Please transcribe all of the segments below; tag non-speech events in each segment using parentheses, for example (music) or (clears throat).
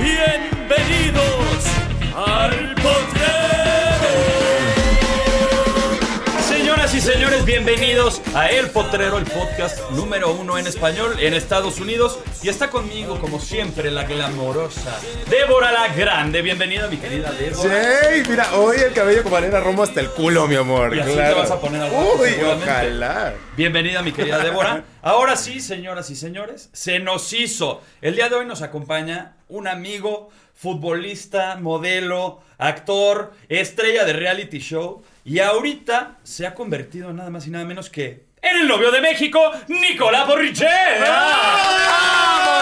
Bienvenidos al señores, bienvenidos a El Potrero, el podcast número uno en español en Estados Unidos. Y está conmigo, como siempre, la glamorosa Débora la Grande. Bienvenida, mi querida Débora. Sí, mira, hoy el cabello como arena Romo hasta el culo, mi amor. Y así claro. te vas a poner al rato, Uy, ojalá. Bienvenida, mi querida Débora. (laughs) Ahora sí, señoras y señores, se nos hizo. El día de hoy nos acompaña un amigo, futbolista, modelo, actor, estrella de reality show. Y ahorita se ha convertido en nada más y nada menos que en el novio de México, Nicolás Borriche.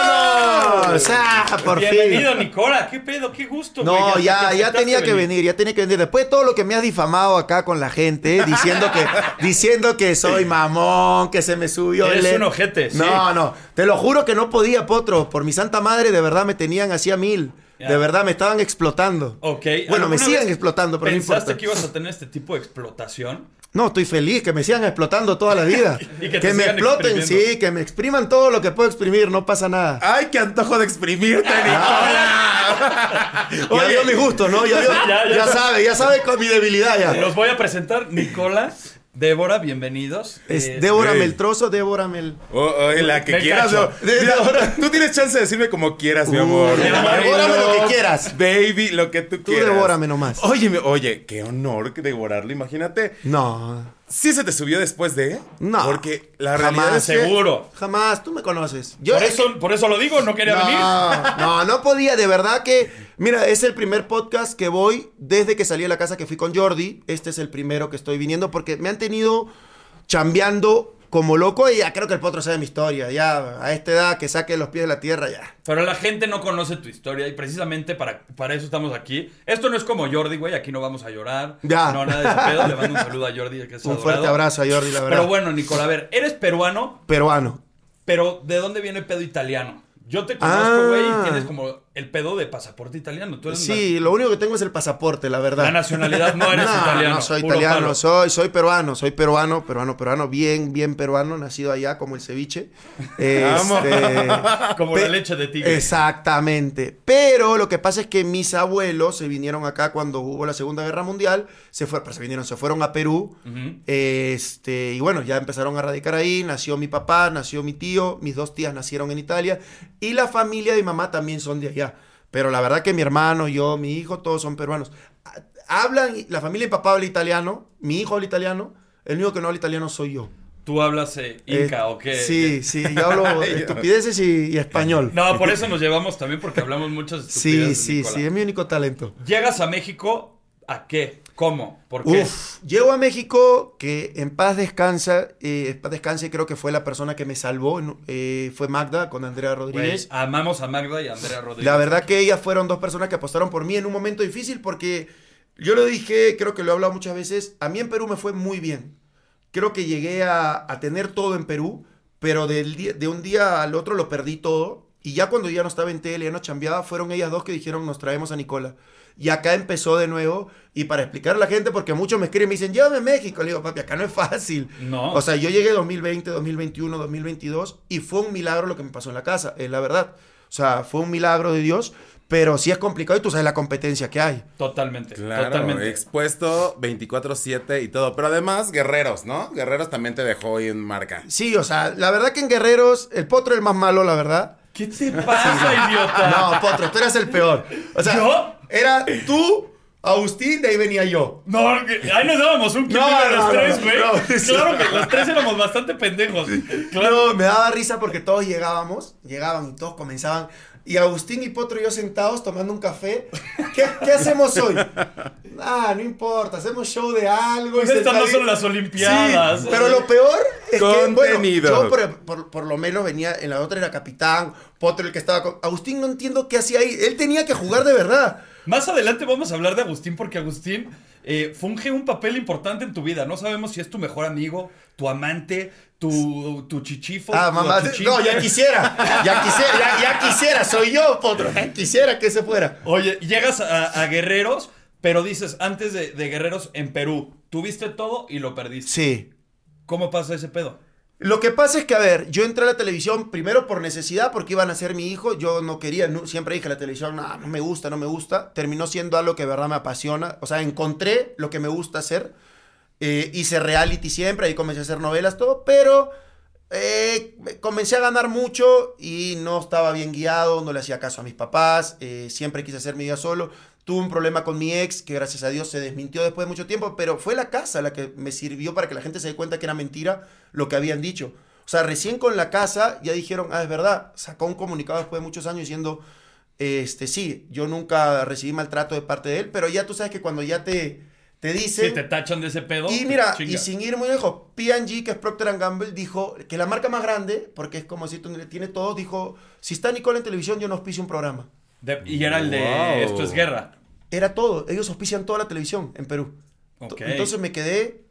¡Vámonos! ¡Ah, por Bienvenido, fin! Nicola. ¿Qué pedo? ¿Qué gusto, No, güey, ya, ya tenía que venir, ya tenía que venir. Después de todo lo que me has difamado acá con la gente, diciendo que, (laughs) diciendo que soy mamón, que se me subió Eres el... un ojete, sí. No, no, te lo juro que no podía, Potro. Por mi santa madre, de verdad me tenían así a mil. De verdad me estaban explotando. Ok. Bueno, me ¿Alguna siguen explotando, pero no ¿Pensaste importa. que ibas a tener este tipo de explotación? No, estoy feliz que me sigan explotando toda la vida. (laughs) Y que te me sigan exploten, sí, que me expriman todo lo que puedo exprimir, no pasa nada. Ay, qué antojo de exprimirte, Nicola. (laughs) ya vio mi gusto, ¿no? Ya, (laughs) Ya, ya. ya sabe, ya sabe con mi debilidad ya. Los voy a presentar, Nicola, Débora, bienvenidos. Es Eh, Débora Ey. Meltroso, Débora Mel. Oh, oh, la que Me quieras. no. Mira, tú tienes chance de decirme como quieras, mi amor. Uh, mi amor. devórame lo que quieras. Baby, lo que tú, Tú quieras. devórame nomás. Oye, oye, qué honor devorarlo, imagínate. No, ¿Sí se te subió después de? No. Porque la Jamás. realidad es que... Seguro. jamás, tú me conoces. Yo Por eso, por eso lo digo, no quería venir. no, no, no podía, de verdad que, mira, es el primer podcast que voy desde que salí de la casa que fui con Jordi. Este es el primero que estoy viniendo porque me han tenido chambeando como loco y ya creo que el potro sabe mi historia. Ya a esta edad que saque los pies de la tierra, ya. Pero la gente no conoce tu historia y precisamente para, para eso estamos aquí. Esto no es como Jordi, güey, aquí no vamos a llorar. Ya. No, nada de ese pedo. Le mando un saludo a Jordi, que es Un adorado. fuerte abrazo a Jordi, la verdad. Pero bueno, Nicola, a ver, eres peruano, Peruano. pero ¿de dónde viene el pedo italiano? Yo te conozco, Ah. güey, y tienes como el pedo de pasaporte italiano. Tú eres Sí, lo único que tengo es el pasaporte, la verdad. La nacionalidad no eres (laughs) No, italiano. No, soy italiano, palo. soy, soy peruano, soy peruano, peruano, peruano, bien, bien peruano, nacido allá como el ceviche. (laughs) Vamos. Este, (laughs) Como la leche de tigre. Exactamente. Pero lo que pasa es que mis abuelos se vinieron acá cuando hubo la Segunda Guerra Mundial, se fueron, pero se vinieron, se fueron a Perú. Este, y bueno, ya empezaron a radicar ahí, nació mi papá, nació mi tío, mis dos tías nacieron en Italia y la familia de mi mamá también son de allá. Pero la verdad que mi hermano, yo, mi hijo, todos son peruanos. Ha- Hablan, la familia de mi papá habla italiano, mi hijo habla italiano, el único que no habla italiano soy yo. ¿Tú hablas eh, inca Eh, o qué? Sí, sí, yo hablo (laughs) estupideces y, y español. No, por eso nos llevamos también porque hablamos muchas sí, estupideces, sí, Nicola. sí, es mi único talento. ¿Llegas a México a qué? ¿Cómo? ¿Por qué? Uf, llego a México, que en paz descansa, eh, en paz descanse, creo que fue la persona que me salvó, eh, fue Magda con Andrea Rodríguez. amamos a Magda y a Andrea Rodríguez. La verdad que ellas fueron dos personas que apostaron por mí en un momento difícil porque yo lo dije, creo que lo he hablado muchas veces, a mí en Perú me fue muy bien. Creo que llegué a, a tener todo en Perú, pero del de un día al otro lo perdí todo. Y ya cuando ya no estaba en tele, ya no chambeaba, fueron ellas dos que dijeron, nos traemos a Nicola. Y acá empezó de nuevo. Y para explicar a la gente, porque muchos me escriben y me dicen, llévame a México. Le digo, papi, acá no es fácil. No. O sea, yo llegué 2020, 2021, 2022 y fue un milagro lo que me pasó en la casa, es la verdad. O sea, fue un milagro de Dios, pero sí es complicado y tú sabes la competencia que hay. Totalmente. Claro, totalmente. expuesto 24-7 y todo. Pero además, guerreros, ¿no? Guerreros también te dejó hoy en marca. Sí, o sea, la verdad que en Guerreros, el Potro es el más malo, la verdad. ¿Qué te pasa, idiota? No, Potro, tú eras el peor. O sea, ¿Yo? era tú, Agustín, de ahí venía yo. No, ahí nos dábamos un No, clip de los no, tres, no, güey. no, claro que los tres éramos bastante pendejos. Claro. No, me daba risa porque todos llegábamos, llegaban y todos comenzaban. Y Agustín y Potro y yo sentados tomando un café. ¿Qué, qué hacemos hoy? Ah, no importa, hacemos show de algo. y Estas no son las Olimpiadas. Sí, pero lo peor es que, bueno, yo por, por- por lo menos venía, en la otra era capitán, Potro el que estaba con... Agustín no entiendo qué hacía ahí, él tenía que jugar de verdad. Más adelante vamos a hablar de Agustín porque Agustín eh, funge un papel importante en tu vida. No sabemos si es tu mejor amigo, tu amante, tu, tu chichifo. Ah, mamá, no, ya quisiera, ya quisiera, ya, ya quisiera, soy yo, Potro, ya quisiera que se fuera. Oye, llegas a, a Guerreros, pero dices, antes de, de Guerreros en Perú, tuviste todo y lo perdiste. Sí. ¿Cómo pasa ese pedo? Lo que pasa es que, a ver, yo entré a la televisión primero por necesidad, porque iban a ser mi hijo. Yo no quería, no- siempre dije la televisión, no, no me gusta, no me gusta. Terminó siendo algo que de verdad me apasiona. O sea, encontré lo que me gusta hacer. Eh, hice reality siempre, ahí comencé a hacer novelas, todo, pero eh, comencé a ganar mucho y no estaba bien guiado, no le hacía caso a mis papás, eh, siempre quise hacer mi vida solo. Tuve un problema con mi ex, que gracias a Dios se desmintió después de mucho tiempo, pero fue la casa la que me sirvió para que la gente se dé cuenta que era mentira lo que habían dicho. O sea, recién con la casa ya dijeron, ah, es verdad, sacó un comunicado después de muchos años diciendo, este, sí, yo nunca recibí maltrato de parte de él, pero ya tú sabes que cuando ya te, te dicen... Si te tachan de ese pedo. Y mira, chinga. y sin ir muy lejos, P&G, que es Procter Gamble, dijo que la marca más grande, porque es como si tiene todos, dijo, si está Nicole en televisión, yo no auspicio un programa. De- y era el de Wow. Esto es guerra. Era todo, ellos auspician toda la televisión en Perú. Ok. Entonces me quedé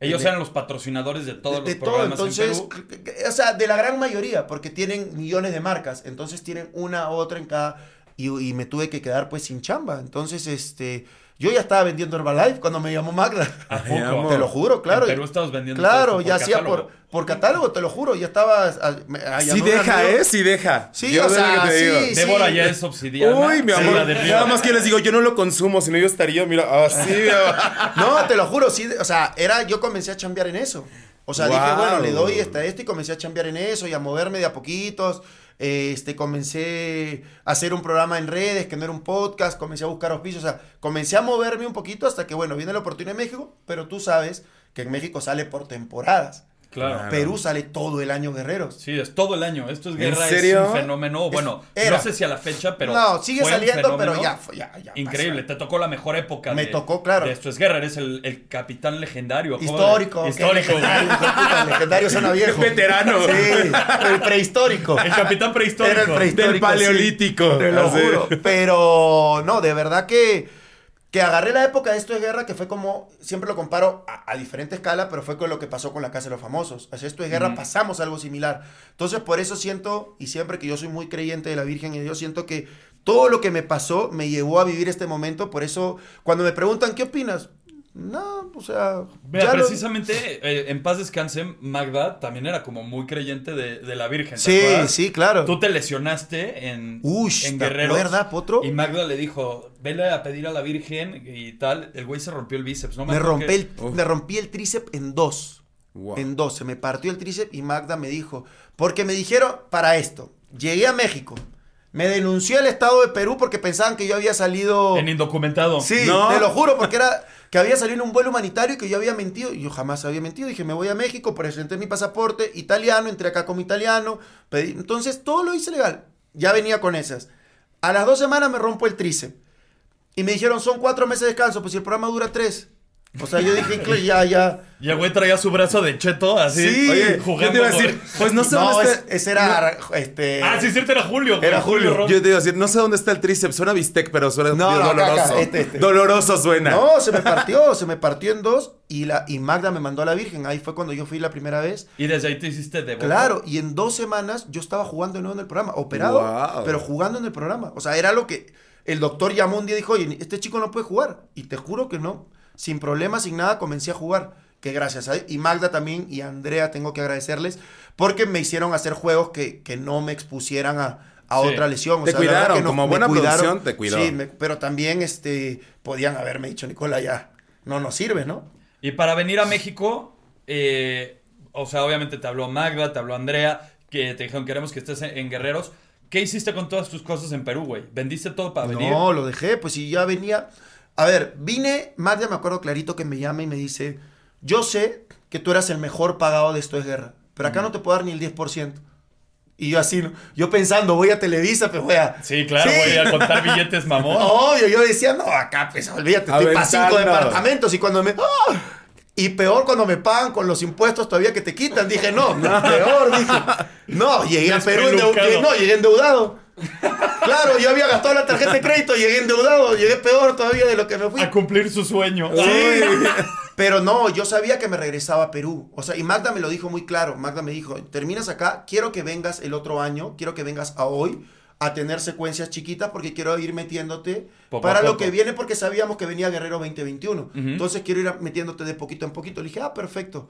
Ellos de- eran los patrocinadores de todos de, de los todo, programas entonces, en Perú. o sea, de la gran mayoría, porque tienen millones de marcas, entonces tienen una u otra en cada, y, y me tuve que quedar pues sin chamba, entonces, este, yo ya estaba vendiendo Herbalife cuando me llamó Magda. ¿A poco? amo. Te lo juro, claro. En Perú estabas vendiendo Claro, ya hacía por, por catálogo, te lo juro, ya estaba... ah, ah, Sí llamé a un deja. ¿eh? Sí deja. Sí, Yo o sé lo sea, que te digo. sí, Débora ya es obsidiana. Uy, mi amor. Nada más que les digo, yo no lo consumo, si no yo estaría, mira, así. (laughs) No, te lo juro, sí, o sea, era, yo comencé a chambear en eso. O sea, dije, bueno, le doy hasta esto y comencé a chambear en eso y a moverme de a poquitos. Este, comencé a hacer un programa en redes, que no era un podcast, comencé a buscar auspicios, o sea, comencé a moverme un poquito hasta que, bueno, viene la oportunidad en México, pero tú sabes que en México sale por temporadas. Claro. Perú sale todo el año guerreros. Sí, es todo el año. Esto es ¿En guerra, serio? es un fenómeno. Bueno, era. no sé si a la fecha, pero. no, sigue fue un saliendo, pero ya, fue- ya, ya Increíble, te tocó la mejor época. Me de- tocó, claro. de Esto es guerra, eres el, el capitán legendario. Histórico. qué Histórico. (laughs) legendario, puta, legendario suena (laughs) viejo. Veterano. Sí, el prehistórico. El capitán prehistórico. Era el prehistórico. Del paleolítico. Te lo Así. juro. Pero no, de verdad que, que agarré la época de esto es guerra, que fue como, siempre lo comparo a, a diferente escala, pero fue con lo que pasó con la Casa de los Famosos. Así esto es guerra, pasamos algo similar. Entonces, por eso siento, y siempre que yo soy muy creyente de la Virgen y de Dios, siento que todo lo que me pasó me llevó a vivir este momento. Por eso, cuando me preguntan, ¿qué opinas? No, o sea. Lo- precisamente eh, en paz descanse, Magda también era como muy creyente de, de la Virgen. ¿te Sí, acuerdas? sí, claro. Tú te lesionaste en, Ush, en ¿te Guerreros. acuerdas, Potro? Y Magda le dijo, vele a pedir a la Virgen y tal. El güey se rompió el bíceps, ¿no? Me acuerdo rompí, que- el, Uf. me rompí el tríceps en dos. Wow. En dos. Se me partió el tríceps y Magda me dijo. Porque me dijeron para esto. Llegué a México. Me denunció el Estado de Perú porque pensaban que yo había salido. En indocumentado. Sí, No. te lo juro, porque era que había salido en un vuelo humanitario y que yo había mentido. Y yo jamás había mentido. Dije, me voy a México, presenté mi pasaporte italiano, entré acá como italiano. pedí- Entonces, todo lo hice legal. Ya venía con esas. A las dos semanas me rompo el tríceps. Y me dijeron, son cuatro meses de descanso. Pues si el programa dura tres. O sea, yo dije, "Claro, ya, ya. Y el güey traía su brazo de cheto así. Sí. Oye, jugando. yo te iba a con- decir, pues no sé No, dónde es- está. ese era, este... Ah, sí, cierto, era Julio. Era Julio. Ron. Yo te iba a decir, no sé dónde está el tríceps, suena bistec, pero suena No, doloroso. acá, este, este. Doloroso suena. No, se me partió, se me partió en dos y, la, y Magda me mandó a la Virgen. Ahí fue cuando yo fui la primera vez. Y desde ahí te hiciste de boca. Claro, y en dos semanas yo estaba jugando de nuevo en el programa, operado, Wow. pero jugando en el programa. O sea, era lo que el doctor llamó un día y dijo, oye, este chico no puede jugar. Y te juro que no, sin problemas, sin nada, comencé a jugar. Que gracias a Y Magda también y Andrea tengo que agradecerles porque me hicieron hacer juegos que, que no me expusieran a, a Sí. otra lesión. O Te sea, cuidaron, que no- como me buena cuidaron. producción, te cuidó. Sí, me- pero también este, podían haberme dicho, Nicola, ya no nos sirve, ¿no? Y para venir a México, eh, o sea, obviamente te habló Magda, te habló Andrea, que te dijeron queremos que estés en, en Guerreros. ¿Qué hiciste con todas tus cosas en Perú, güey? ¿Vendiste todo para venir? No, lo dejé, pues si ya venía. A ver, vine, Magda me acuerdo clarito que me llama y me dice, yo sé que tú eras el mejor pagado de esto es guerra, pero acá no te puedo dar ni el 10%. Y yo así, ¿no? yo pensando, voy a Televisa, pero voy a... Sí, claro, Sí. voy a contar billetes mamón. (laughs) Obvio, yo decía, no, acá, pues, olvídate, estoy para cinco departamentos y cuando me... ¡Ah! Y peor cuando me pagan con los impuestos todavía que te quitan. Dije, no, (laughs) peor, dije. No, llegué a Perú endeu- Despelucado. no, llegué endeudado. Claro, yo había gastado la tarjeta de crédito, llegué endeudado, llegué peor todavía de lo que me fui. A cumplir su sueño. Sí. (laughs) Pero no, yo sabía que me regresaba a Perú. O sea, y Magda me lo dijo muy claro. Magda me dijo, terminas acá, quiero que vengas el otro año, quiero que vengas a hoy a tener secuencias chiquitas porque quiero ir metiéndote Poco para lo que viene porque sabíamos que venía Guerrero 2021. Ujú. Entonces quiero ir metiéndote de poquito en poquito. Le dije, ah, perfecto.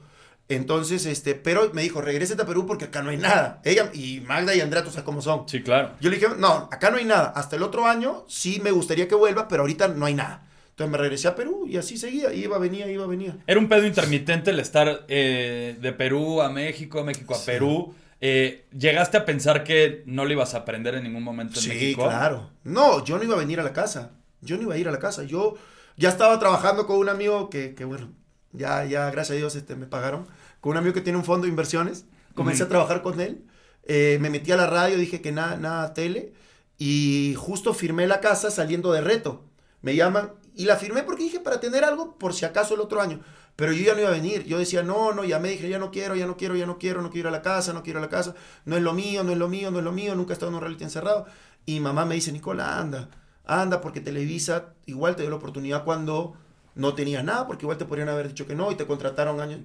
Entonces, este, pero me dijo, regrésate a Perú porque acá no hay nada. Ella y Magda y Andrea, tú sabes cómo son. Sí, claro. Yo le dije, no, acá no hay nada. Hasta el otro año sí me gustaría que vuelva, pero ahorita no hay nada. Entonces me regresé a Perú y así seguía. Iba, venía, iba, venía. Era un pedo intermitente el estar eh, de Perú a México, México a Perú. Eh, ¿Llegaste a pensar que no lo ibas a aprender en ningún momento en Sí, México? claro. No, yo no iba a venir a la casa. Yo no iba a ir a la casa. Yo ya estaba trabajando con un amigo que, que, bueno, ya, ya, gracias a Dios, este, me pagaron. Con un amigo que tiene un fondo de inversiones. Comencé a trabajar con él. Eh, me metí a la radio, dije que nada, nada tele. Y justo firmé la casa saliendo de reto. Me llaman y la firmé porque dije para tener algo por si acaso el otro año. Pero yo ya no iba a venir. Yo decía, no, no, ya me dije, ya no quiero, ya no quiero, ya no quiero, no quiero ir a la casa, no quiero ir a la casa. No es lo mío, no es lo mío, no es lo mío. Nunca he estado en un reality encerrado. Y mamá me dice, Nicola, anda, anda, porque Televisa igual te dio la oportunidad cuando no tenías nada, porque igual te podrían haber dicho que no y te contrataron años.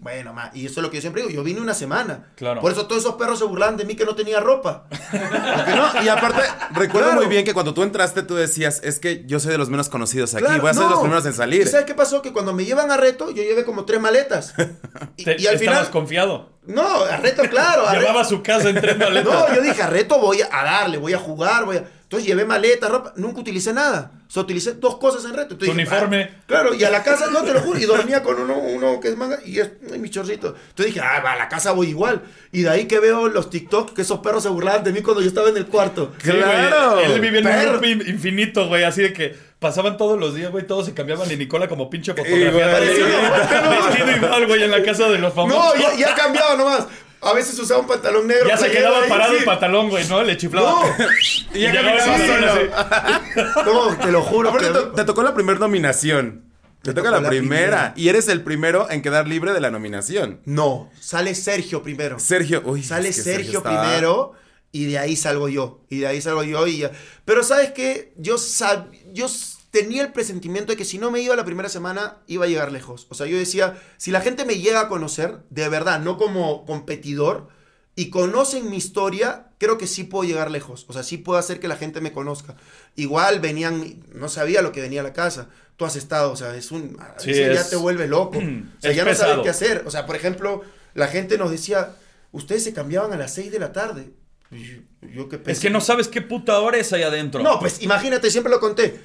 Bueno, ma, y eso es lo que yo siempre digo, yo vine una semana. Claro. Por eso todos esos perros se burlaban de mí que no tenía ropa. (laughs) No, Y aparte, recuerdo Claro. muy bien que cuando tú entraste, tú decías, es que yo soy de los menos conocidos aquí, Claro, voy a ser de los primeros en salir. ¿Y sabes qué pasó? Que cuando me llevan a reto, yo llevé como tres maletas. (laughs) Y, Te- y al final. confiado. No, a reto, claro. a Llevaba reto- su casa en tres maletas. No, yo dije, a reto voy a darle, voy a jugar, voy a. Entonces llevé maletas, ropa, nunca utilicé nada. O sea, utilicé dos cosas en reto. Entonces Tu dije, uniforme. ah, claro, y a la casa, no te lo juro, y dormía con uno, uno que es manga y es ay, mi chorcito. Entonces dije, ah, va, a la casa voy igual. Y de ahí que veo los TikTok que esos perros se burlaban de mí cuando yo estaba en el cuarto. Sí, güey, Claro. Él vivía en un loop infinito, güey. Así de que pasaban todos los días, güey. Todos se cambiaban y Nicola como pinche fotografía. Igual. (laughs) Vestido- Vestido igual, güey, en la casa de los famosos. No, ya, ya ha cambiado nomás. A veces usaba un pantalón negro. Ya se quedaba ahí, parado sí. el pantalón, güey, ¿no? Le chiflaba. No, (laughs) y ya caminaba así. (laughs) no, te lo juro. Aparte, que- te, te tocó la primera nominación. Te toca la la primera. primera. Y eres el primero en quedar libre de la nominación. No, sale Sergio primero. Sergio, uy. Sale es que Sergio, primero y de ahí salgo yo. Y de ahí salgo yo y ya. Pero ¿sabes qué? Yo, sab- yo tenía el presentimiento de que si no me iba la primera semana, iba a llegar lejos. O sea, yo decía, si la gente me llega a conocer, de verdad, no como competidor, y conocen mi historia, creo que sí puedo llegar lejos. O sea, sí puedo hacer que la gente me conozca. Igual venían, no sabía lo que venía a la casa. Tú has estado, o sea, es un... a Sí, veces ya es- te vuelve loco. (clears throat) O sea, es ya no sabes qué hacer. O sea, por ejemplo, la gente nos decía, ustedes se cambiaban a las 6 de la tarde. Yo, yo qué Es pensé- que no sabes qué puta hora es ahí adentro. No, pues imagínate, siempre lo conté.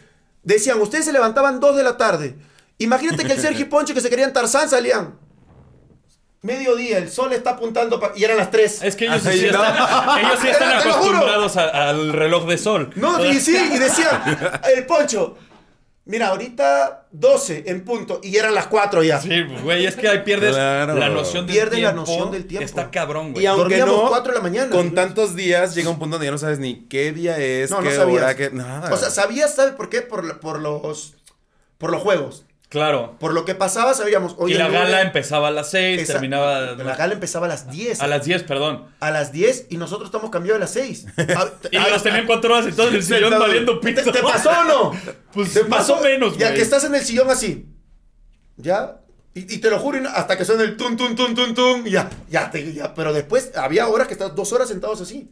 Decían, ustedes se levantaban 2 de la tarde. Imagínate que el Sergio (laughs) y Poncho que se querían Tarzán salían. Mediodía, el sol está apuntando pa- y eran las 3. Es que ellos, Ay, sí están, (laughs) ellos sí están Te lo juro. acostumbrados a- al reloj de sol. No, y sí, y decían, el Poncho, mira, ahorita 12 en punto y eran las 4 ya. Sí, güey, es que ahí pierdes Claro. la noción del Pierdes la tiempo. noción del tiempo. Está cabrón, güey. Y aunque no, cuatro de la mañana. con tantos días llega un punto donde ya no sabes ni qué día es, No, no qué sabías. hora, qué... Nada. O sea, sabías, ¿sabes por qué? Por, la- por los por los juegos. Claro. Por lo que pasaba, sabíamos. Hoy y el la lunes- gala empezaba a las 6, Esa- terminaba La gala empezaba a las 10. a las 10, perdón. A las 10 y nosotros estamos cambiados a las 6. (laughs) Y los tenían cuatro horas entonces el sillón Sentado. valiendo ¿Te, pito. te pasó o no? (laughs) Pues ¿Te más pasó? o menos, Ya güey. que estás en el sillón así. ¿Ya? Y, y te lo juro, hasta que suena el tun, tun, tun, tun, tun. Ya, ya, te, ya. Pero después había horas que estás dos horas sentados así.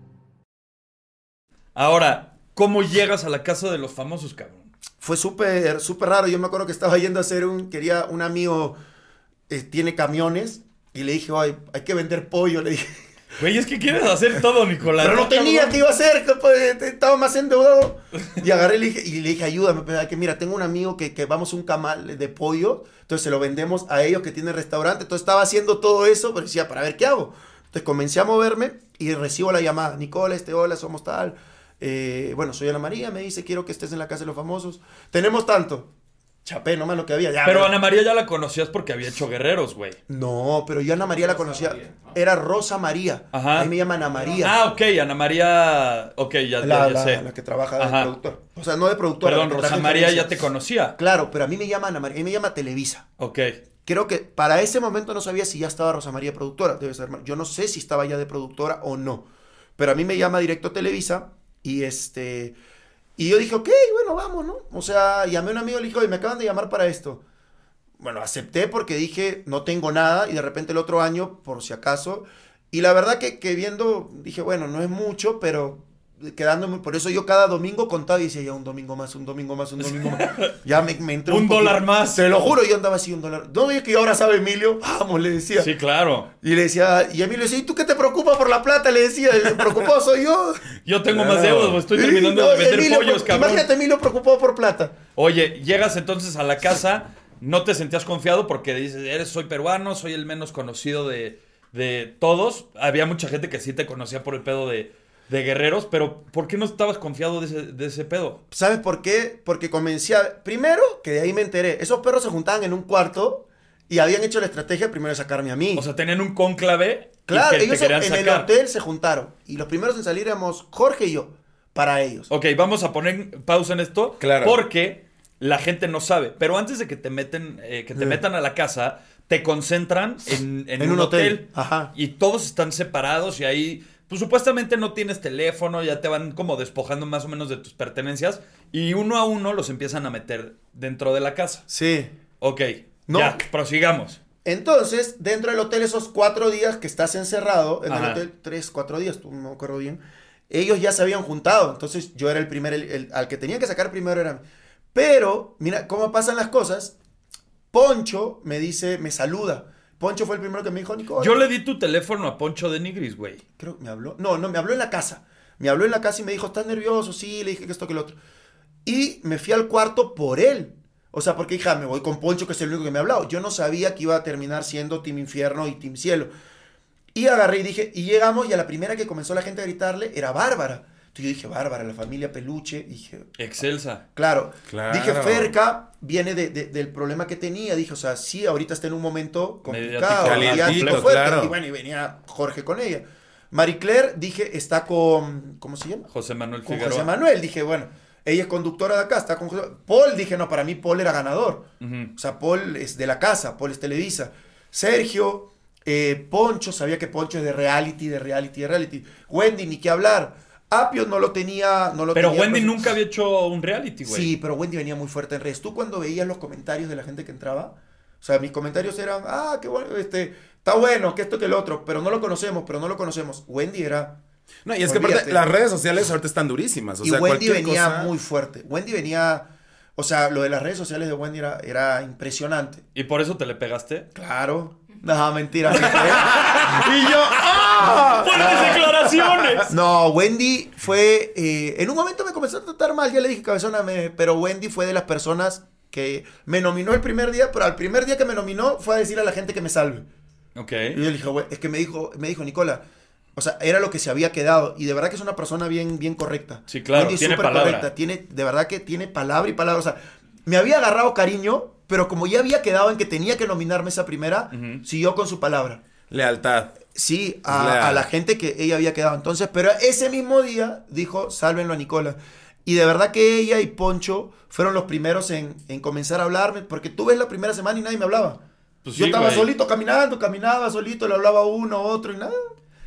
Ahora, ¿cómo llegas a la casa de los famosos, cabrón? Fue súper, súper raro. Yo me acuerdo que estaba yendo a hacer un... Quería, un amigo eh, tiene camiones y le dije, ay, hay que vender pollo. Le dije, Güey, es que quieres hacer todo, Nicolás. Pero no tenía, ¿qué iba a hacer? Que, pues, Estaba más endeudado. Y agarré y le dije, y le dije ayúdame. pero Que mira, tengo un amigo que, que vamos a un camal de pollo. Entonces se lo vendemos a ellos que tienen restaurante. Entonces estaba haciendo todo eso, pero decía, para ver qué hago. Entonces comencé a moverme y recibo la llamada. Nicola, este, hola, somos tal. Eh, bueno, soy Ana María, me dice, quiero que estés en la casa de los famosos. Tenemos tanto. Chapé nomás lo que había. Ya, Pero me- Ana María ya la conocías porque había hecho guerreros, güey. No, pero yo Ana María la conocía. Era Rosa María. Ajá. Ahí me llaman Ana María. Ah, ok, Ana María. Ok, ya, ya- la, ya la- sé. la que trabaja de Ajá. productora. O sea, no de productora. Perdón, la Rosa María ya te conocía. Claro, pero a mí me llama Ana María, a mí me llama Televisa. Ok. Creo que para ese momento no sabía si ya estaba Rosa María productora. Debe ser. Yo no sé si estaba ya de productora o no. Pero a mí me llama directo Televisa y este. Y yo dije, ok, bueno, vamos, ¿no? O sea, llamé a un amigo y le dije, oye, me acaban de llamar para esto. Bueno, acepté porque dije, no tengo nada. Y de repente el otro año, por si acaso. Y la verdad que, que viendo, dije, bueno, no es mucho, pero quedándome. Por eso yo cada domingo contaba y decía, ya un domingo más, un domingo más, un domingo más. Ya me, me entró (laughs) Un dólar más. Te lo juro, yo andaba así un dólar. ¿No ves que ahora sabe Emilio? Vamos, le decía. Sí, claro. Y le decía, y Emilio decía, ¿y tú qué te preocupa por la plata? Le decía, el preocupado soy yo. (laughs) Yo tengo Claro. más deudas. Estoy terminando No, de vender Emilio, pollos, cabrón. Imagínate, Emilio preocupado por plata. Oye, llegas entonces a la casa, no te sentías confiado porque dices, eres, soy peruano, soy el menos conocido de, de todos. Había mucha gente que sí te conocía por el pedo de, de guerreros, pero ¿por qué no estabas confiado de ese, de ese pedo? ¿Sabes por qué? Porque comencé a... Primero, que de ahí me enteré, esos perros se juntaban en un cuarto y habían hecho la estrategia primero de sacarme a mí. O sea, tenían un cónclave claro, y que ellos te en el hotel se juntaron. Y los primeros en salir éramos Jorge y yo, para ellos. Ok, vamos a poner pausa en esto. Claro. Porque la gente no sabe. Pero antes de que te meten, eh, que te Eh. metan a la casa, te concentran en, en En un, un hotel. hotel. Ajá. Y todos están separados y ahí, pues supuestamente no tienes teléfono, ya te van como despojando más o menos de tus pertenencias. Y uno a uno los empiezan a meter dentro de la casa. Sí. Ok, No. ya, prosigamos. Entonces, dentro del hotel, esos cuatro días que estás encerrado, en Ajá. el hotel, tres, cuatro días, tú no me acuerdo bien, ellos ya se habían juntado. Entonces, yo era el primer, el- el- al que tenía que sacar primero era. Pero, mira cómo pasan las cosas. Poncho me dice, me saluda. Poncho fue el primero que me dijo, Nico. Yo le di tu teléfono a Poncho de Nigris, güey. Creo que me habló. No, no, me habló en la casa. Me habló en la casa y me dijo, ¿estás nervioso? Sí, le dije que esto, que lo otro. Y me fui al cuarto por él. O sea, porque hija, me voy con Poncho, que es el único que me ha hablado. Yo no sabía que iba a terminar siendo Team Infierno y Team Cielo. Y agarré y dije, y llegamos, y a la primera que comenzó la gente a gritarle era Bárbara. Entonces yo dije, Bárbara, la familia Peluche. Dije, Excelsa. claro. Claro. Dije, Ferca viene de- de- del problema que tenía. Dije, o sea, sí, ahorita está en un momento complicado, Mediático. fuerte. claro. Y bueno, y venía Jorge con ella. Marie Claire, dije, está con, ¿cómo se llama? José Manuel Con Figueroa. José Manuel. Dije, bueno, ella es conductora de acá, está con José. Paul, dije, no, para mí Paul era ganador. O sea, Paul es de la casa, Paul es Televisa. Sergio, eh, Poncho, sabía que Poncho es de reality, de reality, de reality. Wendy, ni qué hablar. Apio no lo tenía, no lo Pero tenía, Wendy nunca había hecho un reality, güey. Sí, pero Wendy venía muy fuerte en redes. Tú cuando veías los comentarios de la gente que entraba, o sea, mis comentarios eran, ah, qué bueno, este, está bueno, que esto, que el otro, pero no lo conocemos, pero no lo conocemos. Wendy era... No, y es que aparte, las redes sociales ahorita están durísimas. O y sea, Wendy venía cosa- muy fuerte. Wendy venía, o sea, lo de las redes sociales de Wendy era, era impresionante. ¿Y por eso te le pegaste? Claro. No, mentira. (laughs) y yo, (laughs) ¡ah! ¡Fuertes declaraciones! No, Wendy fue. eh, en un momento me comenzó a tratar mal, ya le dije cabezona, me- pero Wendy fue de las personas que me nominó el primer día, pero al primer día que me nominó fue a decir a la gente que me salve. Ok. Y yo le dije, "Güey", es que me dijo, me dijo Nicola, o sea, era lo que se había quedado. Y de verdad que es una persona bien, bien correcta. Sí, claro, Wendy es tiene palabra. correcta, Tiene, de verdad que tiene palabra y palabra. O sea, me había agarrado cariño, pero como ya había quedado en que tenía que nominarme esa primera, siguió con su palabra. Lealtad. Sí, a, a la gente que ella había quedado. Entonces, pero ese mismo día dijo, sálvenlo a Nicola. Y de verdad que ella y Poncho fueron los primeros en, en comenzar a hablarme, porque tú ves la primera semana y nadie me hablaba. Pues Yo sí, estaba güey. solito caminando, caminaba solito, le hablaba a uno, otro y nada.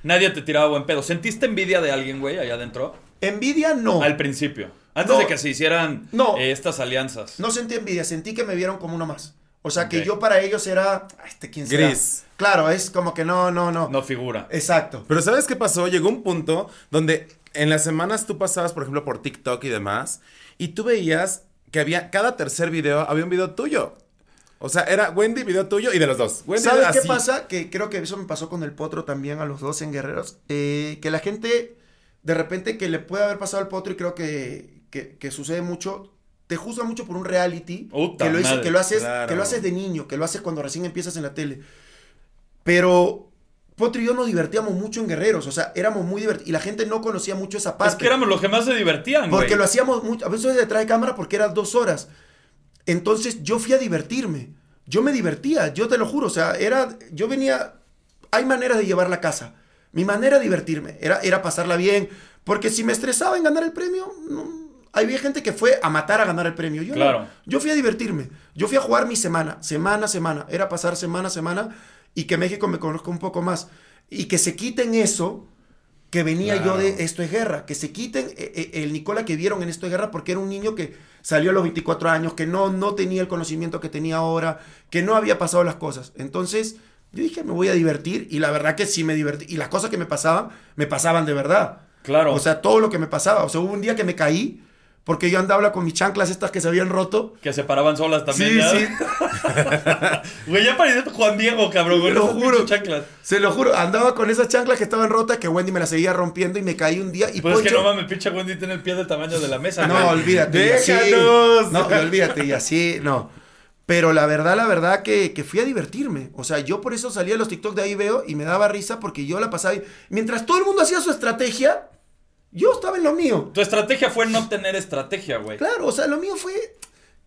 Nadie te tiraba buen pedo. ¿Sentiste envidia de alguien, güey, allá adentro? Envidia no. Al principio. Antes No. de que se hicieran No. eh, estas alianzas. No sentí envidia, sentí que me vieron como uno más. O sea, que yo para ellos era, "Ah, este quién será?". Gris. Claro, es como que no, no, no. No figura. Exacto. Pero ¿sabes qué pasó? Llegó un punto donde en las semanas tú pasabas, por ejemplo, por TikTok y demás, y tú veías que había, cada tercer video, había un video tuyo. O sea, era Wendy, video tuyo y de los dos. Wendy ¿Sabes qué así. pasa? Que creo que eso me pasó con el Potro también a los dos en Guerreros. eh, que la gente, de repente, que le puede haber pasado al Potro y creo que, que, que sucede mucho, te juzga mucho por un reality. Que, lo hizo- madre, que, lo haces, claro. que lo haces de niño, que lo haces cuando recién empiezas en la tele. Pero Potro y yo nos divertíamos mucho en Guerreros. O sea, éramos muy divertidos. Y la gente no conocía mucho esa parte. Es que éramos los que más se divertían, güey. Porque lo hacíamos mucho, a veces detrás de cámara porque eran dos horas. Entonces yo fui a divertirme. Yo me divertía, yo te lo juro. O sea, era, yo venía, hay maneras de llevar la casa. Mi manera de divertirme era, era pasarla bien. Porque si me estresaba en ganar el premio, no, había gente que fue a matar a ganar el premio. Yo no. Yo fui a divertirme. Yo fui a jugar mi semana, semana a semana. Era pasar semana a semana y que México me conozca un poco más. Y que se quiten eso que venía Claro. yo de Esto es Guerra. Que se quiten eh, eh, el Nicola que vieron en Esto es Guerra porque era un niño que salió a los 24 años, que no, no tenía el conocimiento que tenía ahora, que no había pasado las cosas. Entonces yo dije, me voy a divertir y la verdad que sí me divertí. Y las cosas que me pasaban, me pasaban de verdad. Claro. O sea, todo lo que me pasaba. O sea, hubo un día que me caí porque yo andaba con mis chanclas estas que se habían roto. Que se paraban solas también. Sí, ya. sí. (laughs) Güey, ya parecía Juan Diego, cabrón, güey. Lo juro. chanclas. Se lo juro, andaba con esas chanclas que estaban rotas que Wendy me las seguía rompiendo y me caí un día y Pues es que Poncho- no mames, pinche Wendy tiene el pie del tamaño de la mesa, No, güey. olvídate. y Déjanos. no, y olvídate, y así, no. Pero la verdad, la verdad que, que fui a divertirme. O sea, yo por eso salía a los TikTok de ahí veo y me daba risa porque yo la pasaba. bien. Mientras todo el mundo hacía su estrategia, yo estaba en lo mío. Tu estrategia fue no tener estrategia, güey. Claro, o sea, lo mío fue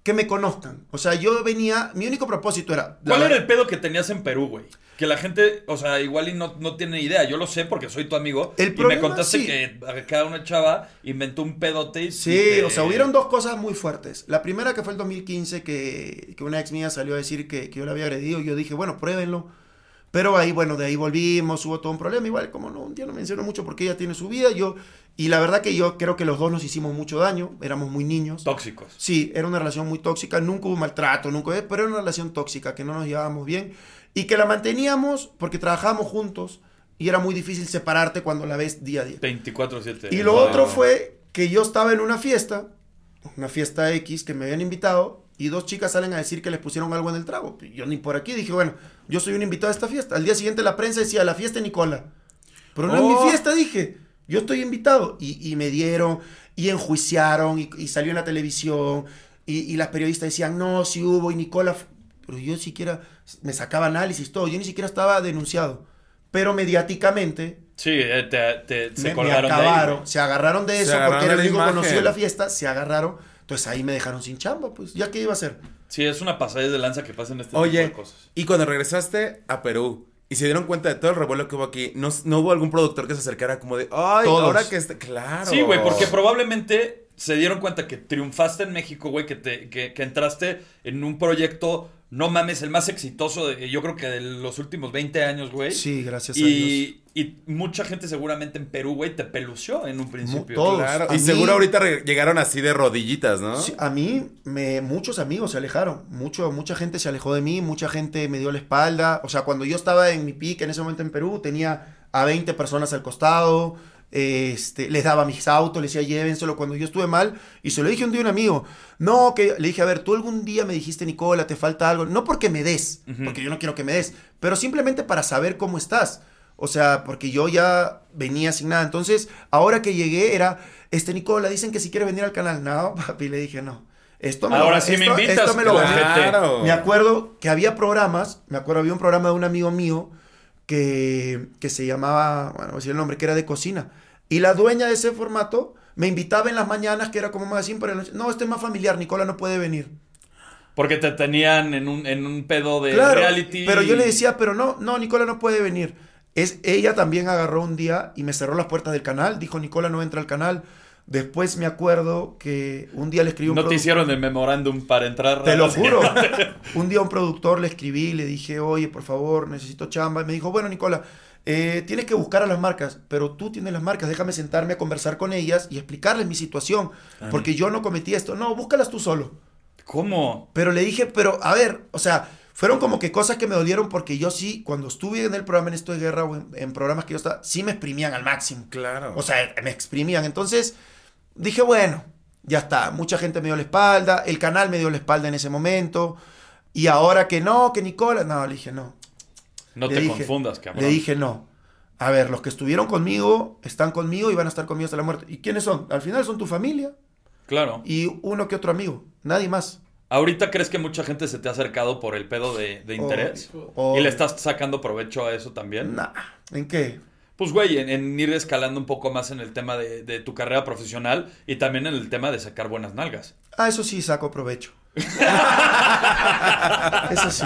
que me conozcan. O sea, yo venía, mi único propósito era... ¿Cuál era el pedo que tenías en Perú, güey? Que la gente, o sea, igual y no, no tiene idea. Yo lo sé porque soy tu amigo. El y me contaste sí. que cada una chava inventó un pedote y Sí, te- o sea, hubieron dos cosas muy fuertes. La primera que fue el 2015, que, que una ex mía salió a decir que, que yo la había agredido. Yo dije, bueno, pruébenlo. Pero ahí, bueno, de ahí volvimos, hubo todo un problema. Igual, como no, un día no menciono mucho porque ella tiene su vida. Yo, y la verdad que yo creo que los dos nos hicimos mucho daño. Éramos muy niños. Tóxicos. Sí, era una relación muy tóxica, nunca hubo maltrato, nunca, pero era una relación tóxica, que no nos llevábamos bien y que la manteníamos porque trabajábamos juntos y era muy difícil separarte cuando la ves día a día. 24-7. Y lo otro fue que yo estaba en una fiesta, una fiesta X que me habían invitado y dos chicas salen a decir que les pusieron algo en el trago. Yo ni por aquí dije, bueno, yo soy un invitado a esta fiesta. Al día siguiente la prensa decía, la fiesta de Nicola. Pero no es Oh. mi fiesta, dije. Yo estoy invitado. Y, y me dieron, y enjuiciaron, y, y salió en la televisión. Y, y las periodistas decían, no, sí hubo, y Nicola. f-". Pero yo siquiera, me sacaba análisis, todo. Yo ni siquiera estaba denunciado. Pero mediáticamente, Sí, eh, te, te- se me, me colgaron de ahí, acabaron, se agarraron de Se eso agarraron porque era el único conocido de la fiesta, se agarraron. Entonces ahí me dejaron sin chamba, pues, ¿ya qué iba a hacer? Sí, es una pasadez de lanza que pasan este Oye, tipo de cosas. y cuando regresaste a Perú y se dieron cuenta de todo el revuelo que hubo aquí, ¿no, no hubo algún productor que se acercara como de, ay, Todos. ahora que está, claro. Sí, güey, porque probablemente se dieron cuenta que triunfaste en México, güey, que, te, que, que entraste en un proyecto, no mames, el más exitoso, de, yo creo que de los últimos 20 años, güey. Sí, gracias a Dios. Y, mucha gente seguramente en Perú, güey, te pelució en un principio. todos. Claro, y mí- seguro ahorita llegaron así de rodillitas, ¿no? Sí, a mí, me, muchos amigos se alejaron, mucho, mucha gente se alejó de mí, mucha gente me dio la espalda. O sea, cuando yo estaba en mi pique en ese momento en Perú, tenía a 20 personas al costado, este, les daba mis autos, les decía llévenselo cuando yo estuve mal. Y se lo dije un día a un amigo, no, que le dije, a ver, tú algún día me dijiste, Nicola, te falta algo, no porque me des, porque yo no quiero que me des, pero simplemente para saber cómo estás. O sea, porque yo ya venía sin nada. Entonces, ahora que llegué era, este Nicola, dicen que si quiere venir al canal. No, papi, le dije no. Esto me Ahora lo, sí me invitas, esto me lo claro. gané. Claro. Me acuerdo que había programas, me acuerdo, había un programa de un amigo mío que, que se llamaba, bueno, voy a decir el nombre, que era de cocina. Y la dueña de ese formato me invitaba en las mañanas, que era como magazine, pero no, este es más familiar, Nicola no puede venir. Porque te tenían en un, en un pedo de Claro, reality. pero yo le decía, pero no, no, Nicola no puede venir. Es, ella también agarró un día y me cerró las puertas del canal, dijo, Nicola no entra al canal. Después me acuerdo que un día le escribí un No te hicieron el memorándum para entrar. Te lo juro. un día a un productor le escribí, le dije, oye, por favor, necesito chamba. Y me dijo, bueno, Nicola, eh, tienes que buscar a las marcas, pero tú tienes las marcas, déjame sentarme a conversar con ellas y explicarles mi situación, porque yo no cometí esto. No, búscalas tú solo. ¿Cómo? Pero le dije, pero a ver, o sea, fueron como que cosas que me dolieron porque yo sí, cuando estuve en el programa en Esto de Guerra o en, en programas que yo estaba, sí me exprimían al máximo. Claro. O sea, me exprimían. Entonces dije, bueno, ya está. Mucha gente me dio la espalda. El canal me dio la espalda en ese momento. Y ahora que no, que Nicola, no, le dije no. No Le te dije- confundas, cabrón. Le dije no. A ver, los que estuvieron conmigo están conmigo y van a estar conmigo hasta la muerte. ¿Y quiénes son? Al final son tu familia Claro. y uno que otro amigo, nadie más. ¿Ahorita crees que mucha gente se te ha acercado por el pedo de, de interés? Oh. ¿Y le estás sacando provecho a eso también? Nah, ¿en qué? Pues, güey, en, en ir escalando un poco más en el tema de, de tu carrera profesional y también en el tema de sacar buenas nalgas. Ah, eso sí saco provecho. (laughs) eso sí.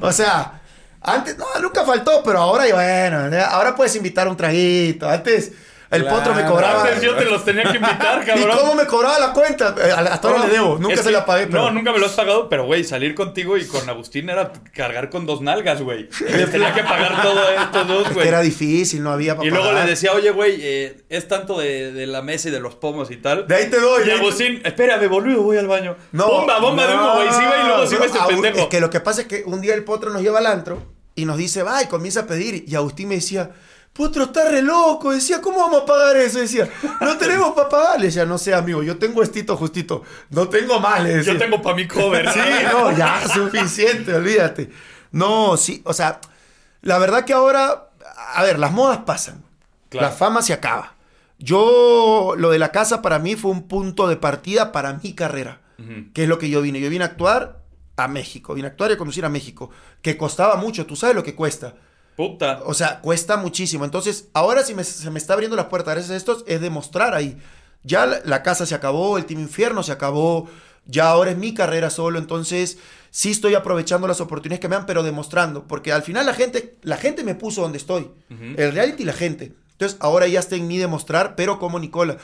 O sea, antes, no, nunca faltó, pero ahora, bueno, ahora puedes invitar un traguito. Antes el Claro. potro me cobraba. Antes yo te los tenía que invitar, (laughs) ¿Y cabrón. cómo me cobraba la cuenta? Eh, Hasta ahora No, le debo, nunca se que- la pagué. Pero... No, nunca me lo has pagado, pero güey, salir contigo y con Agustín era cargar con dos nalgas, güey. Les tenía que pagar todo esto dos, Es que güey. era difícil, no había para Y luego pagar. le decía, oye, güey, eh, es tanto de, de la mesa y de los pomos y tal. De ahí te doy. Y Agustín, espérame, boludo, voy al baño. bomba, bomba de humo, güey. Sí, va y luego sí no, va este pendejo. Es que lo que pasa es que un día el potro nos lleva al antro y nos dice, va, y comienza a pedir. Y Agustín me decía, potro, está re loco. Decía, ¿cómo vamos a pagar eso? Decía, no tenemos para pagar. Le decía, no sé, amigo, yo tengo estito justito. No tengo más, le decía. Yo tengo para mi cover. Sí, no, ya, (laughs) suficiente, olvídate. No, sí, o sea, la verdad que ahora, a ver, las modas pasan. Claro. La fama se acaba. Yo, lo de la casa para mí fue un punto de partida para mi carrera. Que es lo que yo vine. Yo vine a actuar a México. Vine a actuar y a conducir a México. Que costaba mucho. Tú sabes lo que cuesta. Puta. O sea, cuesta muchísimo. Entonces, ahora si me- se me está abriendo las puertas gracias a estos, es demostrar ahí. Ya la, la casa se acabó, el Team Infierno se acabó, ya ahora es mi carrera solo, entonces sí estoy aprovechando las oportunidades que me dan, pero demostrando, porque al final la gente, la gente me puso donde estoy, el reality y la gente. Entonces ahora ya está en mí demostrar, pero como Nicola.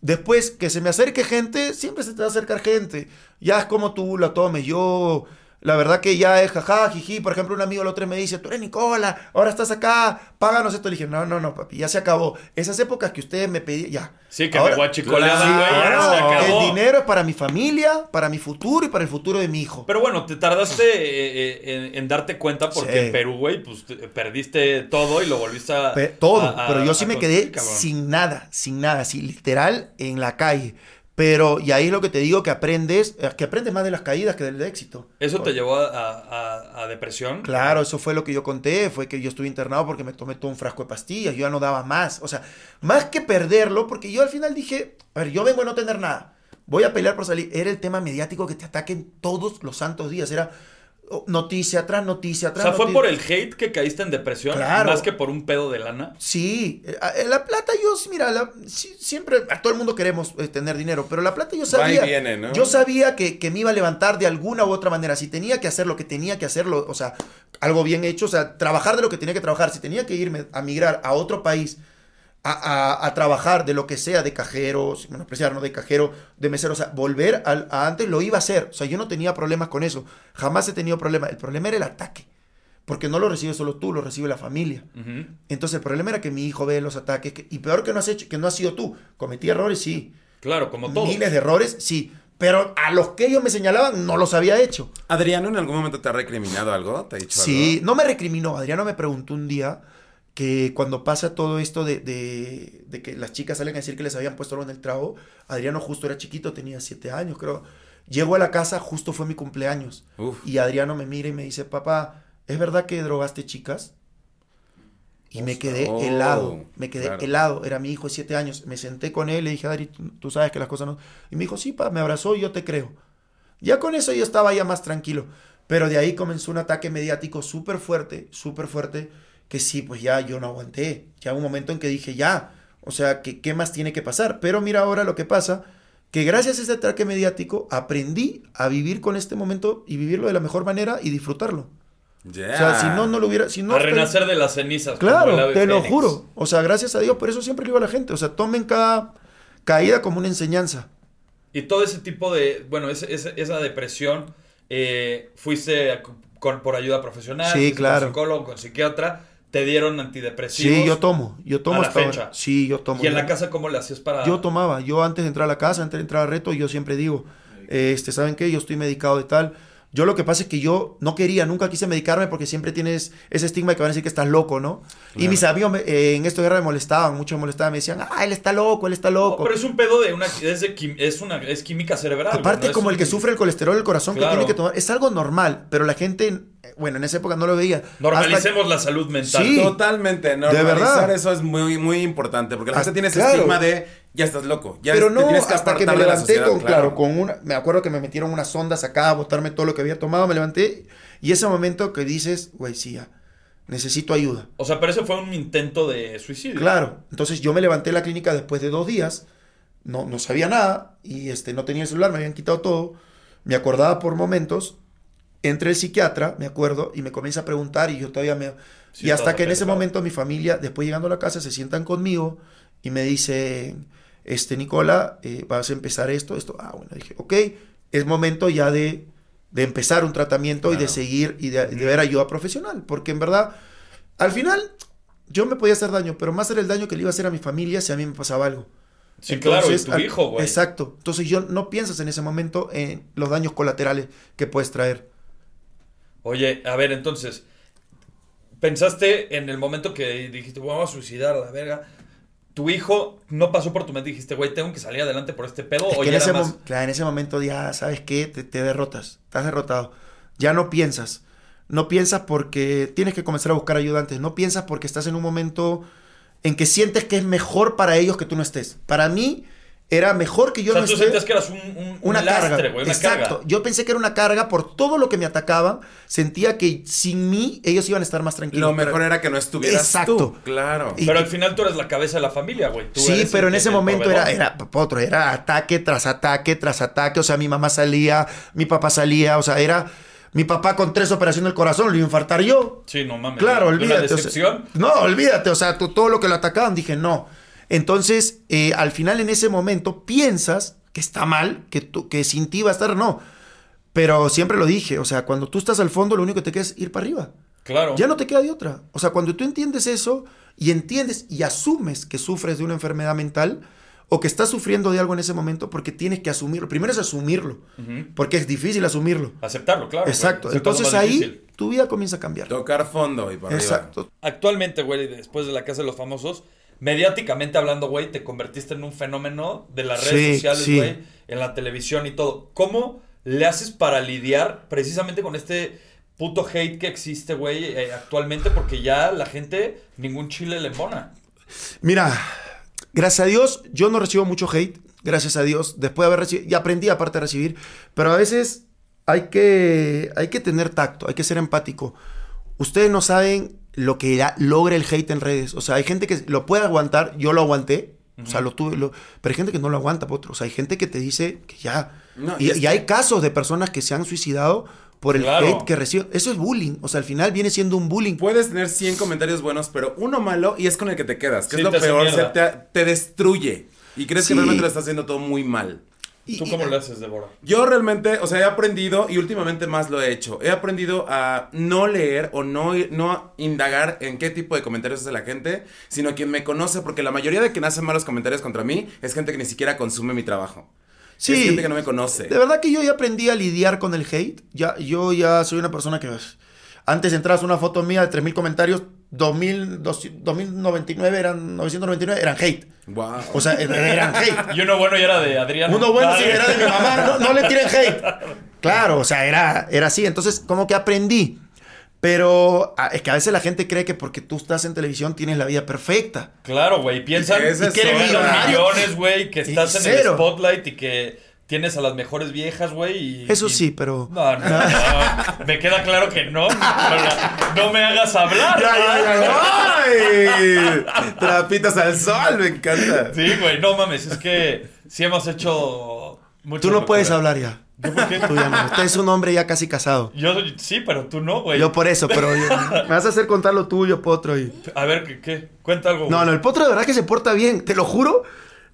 Después que se me acerque gente, siempre se te va a acercar gente. Ya es como tú la tomes. Yo, la verdad que ya es jaja, jiji. Por ejemplo, un amigo el otro me dice, tú eres Nicola, ahora estás acá, páganos esto. Le dije, no, no, no, papi, ya se acabó. Esas épocas que ustedes me pedían, ya. Sí, que Ahora- me guachicoleaban, güey. se acabó. el dinero es para mi familia, para mi futuro y para el futuro de mi hijo. Pero bueno, te tardaste eh, eh, en, en darte cuenta porque Sí. en Perú, güey, pues te- perdiste todo y lo volviste a. Pe- todo, a- a- pero yo sí me quedé cabrón. sin nada, sin nada, así literal en la calle. Pero, y ahí es lo que te digo, que aprendes, eh, que aprendes más de las caídas que del éxito. ¿Eso te llevó a, a- a depresión? Claro, eso fue lo que yo conté, fue que yo estuve internado porque me tomé todo un frasco de pastillas, yo ya no daba más, o sea, más que perderlo, porque yo al final dije, a ver, yo vengo a no tener nada, voy a pelear por salir, era el tema mediático que te ataquen todos los santos días, era noticia tras noticia O tras sea, fue por el hate que caíste en depresión, Claro. más que por un pedo de lana. Sí, eh, eh, la plata yo, mira, la- siempre, a todo el mundo queremos eh, tener dinero, pero la plata yo Va y sabía, viene, ¿no? yo sabía que, que me iba a levantar de alguna u otra manera, si tenía que hacer lo que tenía que hacerlo, o sea, algo bien hecho, o sea, trabajar de lo que tenía que trabajar, si tenía que irme a migrar a otro país a, a- a trabajar de lo que sea, de cajero, sin menospreciar, ¿no? De cajero, de mesero, o sea, volver al- a antes lo iba a hacer, o sea, yo no tenía problemas con eso, jamás he tenido problemas, el problema era el ataque. Porque no lo recibes solo tú, lo recibe la familia. Entonces el problema era que mi hijo ve los ataques que- y peor que no has hecho, que no has sido tú. Cometí errores, sí. Claro, como todo. Miles de errores, sí. Pero a los que ellos me señalaban no los había hecho. Adriano, ¿en algún momento te ha recriminado algo? ¿Te ha dicho Sí, algo? no me recriminó. Adriano me preguntó un día que cuando pasa todo esto de, de- de que las chicas salen a decir que les habían puesto algo en el trago, Adriano justo era chiquito, tenía siete años, creo. Llego a la casa, justo fue mi cumpleaños. Uf. Y Adriano me mira y me dice, papá, ¿es verdad que drogaste chicas? Y me quedé Oh, helado, me quedé claro. helado, era mi hijo de siete años. Me senté con él, le dije, Adri, tú, tú sabes que las cosas no... Y me dijo, sí, pa, me abrazó y yo te creo. Ya con eso yo estaba ya más tranquilo. Pero de ahí comenzó un ataque mediático súper fuerte, súper fuerte, que sí, pues ya yo no aguanté. Ya hubo un momento en que dije, ya, o sea, que, ¿qué más tiene que pasar? Pero mira ahora lo que pasa, que gracias a ese ataque mediático aprendí a vivir con este momento y vivirlo de la mejor manera y disfrutarlo. Ya. O sea, si no, no lo hubiera... Si no a renacer de las cenizas. Claro, te lo juro. O sea, gracias a Dios, por eso siempre digo a la gente, o sea, tomen cada caída como una enseñanza. Y todo ese tipo de, bueno, ese- ese- esa depresión, eh, fuiste con, por ayuda profesional, Sí, claro. con psicólogo, con psiquiatra, te dieron antidepresivos. Sí, yo tomo, yo tomo a la hasta ahora. fecha. Sí, yo tomo. ¿Y en la casa cómo le hacías para...? Yo tomaba, yo antes de entrar a la casa, antes de entrar a reto, yo siempre digo, este, ¿saben qué? Yo estoy medicado de tal. Yo lo que pasa es que yo no quería, nunca quise medicarme porque siempre tienes ese estigma de que van a decir que estás loco, ¿no? Y mis amigos me- eh, en esta guerra me molestaban, mucho me molestaban, me decían, ah, él está loco, él está No, loco. pero es un pedo de una. Es, de quim- es una, es química cerebral. Aparte, no es como el que sufre el colesterol del corazón Claro. que tiene que tomar, es algo normal, pero la gente, bueno, en esa época no lo veía. Hasta- Normalicemos la salud mental. Sí. Totalmente, normalizar verdad. eso es muy, muy importante, porque la Ah, gente tiene ese claro. estigma de, ya estás loco, ya pero no, que hasta que me levanté sociedad, con, claro. con una, me acuerdo que me metieron unas sondas acá a botarme todo lo que había tomado, me levanté y ese momento que dices, güey, sí, ya, necesito ayuda. O sea, pero ese fue un intento de suicidio. Claro, entonces yo me levanté de la clínica después de dos días, no, no sabía nada y este, no tenía el celular, me habían quitado todo, me acordaba por momentos, entré el psiquiatra, me acuerdo, y me comienza a preguntar y yo todavía me... Sí, y hasta que en ese momento mi familia, después llegando a la casa, se sientan conmigo y me dicen, este, Nicola, eh, vas a empezar esto, esto. Ah, bueno, dije, ok, es momento ya de, de empezar un tratamiento y de seguir y de, de ver ayuda profesional, porque en verdad, al final, yo me podía hacer daño, pero más era el daño que le iba a hacer a mi familia si a mí me pasaba algo. Sí, claro, y tu hijo, güey. Exacto. Entonces yo no piensas en ese momento en los daños colaterales que puedes traer. Oye, a ver, entonces. Pensaste en el momento que dijiste, vamos a suicidar a la verga. Tu hijo no pasó por tu mente y dijiste, güey, tengo que salir adelante por este pedo. Es o que en ya ese, más. claro, en ese momento ya, ¿sabes qué? Te, te derrotas, estás derrotado. Ya no piensas. No piensas porque tienes que comenzar a buscar ayuda antes. No piensas porque estás en un momento en que sientes que es mejor para ellos que tú no estés. Para mí era mejor que yo o sea, no tú esté. sentías que eras un, un, un una lastre, carga. una Exacto. carga. Yo pensé que era una carga por todo lo que me atacaban. Sentía que sin mí ellos iban a estar más tranquilos. Lo Pero- mejor era que no estuvieras Exacto. tú, claro. Y- Pero al final tú eres la cabeza de la familia, güey. Sí, pero en ese momento era, proveedor. era otro, era ataque tras ataque tras ataque. O sea, mi mamá salía, mi papá salía, o sea, era mi papá con tres operaciones del corazón, lo iba a infartar yo. Sí, no mames. Claro, Una olvídate. o sea, decepción. no, olvídate, o sea, tú- todo lo que lo atacaban, dije no. Entonces, eh, al final en ese momento piensas que está mal, que, tú, que sin ti va a estar, no. Pero siempre lo dije, o sea, cuando tú estás al fondo, lo único que te queda es ir para arriba. Claro. Ya no te queda de otra. O sea, cuando tú entiendes eso y entiendes y asumes que sufres de una enfermedad mental o que estás sufriendo de algo en ese momento porque tienes que asumirlo. Primero es asumirlo, porque es difícil asumirlo. Aceptarlo, claro. Exacto. Entonces ahí difícil. tu vida comienza a cambiar. Tocar fondo y para arriba. Exacto. Actualmente, güey, después de la Casa de los Famosos, mediáticamente hablando, güey, te convertiste en un fenómeno de las redes Sí, sociales, sí. güey, en la televisión y todo. ¿Cómo le haces para lidiar precisamente con este puto hate que existe, güey, eh, actualmente? Porque ya la gente, ningún chile le embona. Mira, gracias a Dios, yo no recibo mucho hate. Gracias a Dios. Después de haber recibido, y aprendí aparte de recibir. Pero a veces hay que, hay que tener tacto, hay que ser empático. Ustedes no saben lo que da- logra el hate en redes. O sea, hay gente que lo puede aguantar. Yo lo aguanté. O sea, lo tuve. lo- pero hay gente que no lo aguanta, potro. O sea, hay gente que te dice que ya. No, y y es y que- hay casos de personas que se han suicidado por el Claro. hate que reciben. Eso es bullying. O sea, al final viene siendo un bullying. Puedes tener 100 comentarios buenos, pero uno malo y es con el que te quedas, que Sí, es lo peor, o sea, te, te destruye. Y crees Sí. que realmente lo estás haciendo todo muy mal. Y- ¿Tú y- cómo le haces, Débora? Yo realmente, o sea, he aprendido y últimamente más lo he hecho. He aprendido a no leer o no, no indagar en qué tipo de comentarios hace la gente, sino quien me conoce, porque la mayoría de quien hace malos comentarios contra mí es gente que ni siquiera consume mi trabajo. Sí. Es gente que no me conoce. De verdad que yo ya aprendí a lidiar con el hate. Ya, yo ya soy una persona que antes entrabas una foto mía de 3.000 comentarios, 2.000, 2.099 eran 999 eran hate. Wow. O sea, eran hate. Y uno bueno ya era de Adrián. Uno bueno si Dale. era de mi mamá, no, no le tiren hate. (laughs) Claro, o sea, era, era así. Entonces, como que aprendí. Pero ah, es que a veces la gente cree que porque tú estás en televisión tienes la vida perfecta. Claro, güey. Piensan es que eres todo. millones, güey, que estás en el spotlight y que tienes a las mejores viejas, güey. y- Eso y- sí, pero... No, no, no. Me queda claro que no. No, me hagas hablar. ¡Ay! Trapitas al sol, me encanta. Sí, güey, no mames, es que sí hemos hecho mucho. Tú no puedes hablar ya. ¿Yo por qué? Tú ya no. Usted es un hombre ya casi casado. Yo sí, pero tú no, güey. Yo por eso, pero yo- (laughs) me vas a hacer contar lo tuyo, Potro. Y... A ver, ¿qué? qué? Cuenta algo. No, güey. no, el Potro de verdad que se porta bien, te lo juro.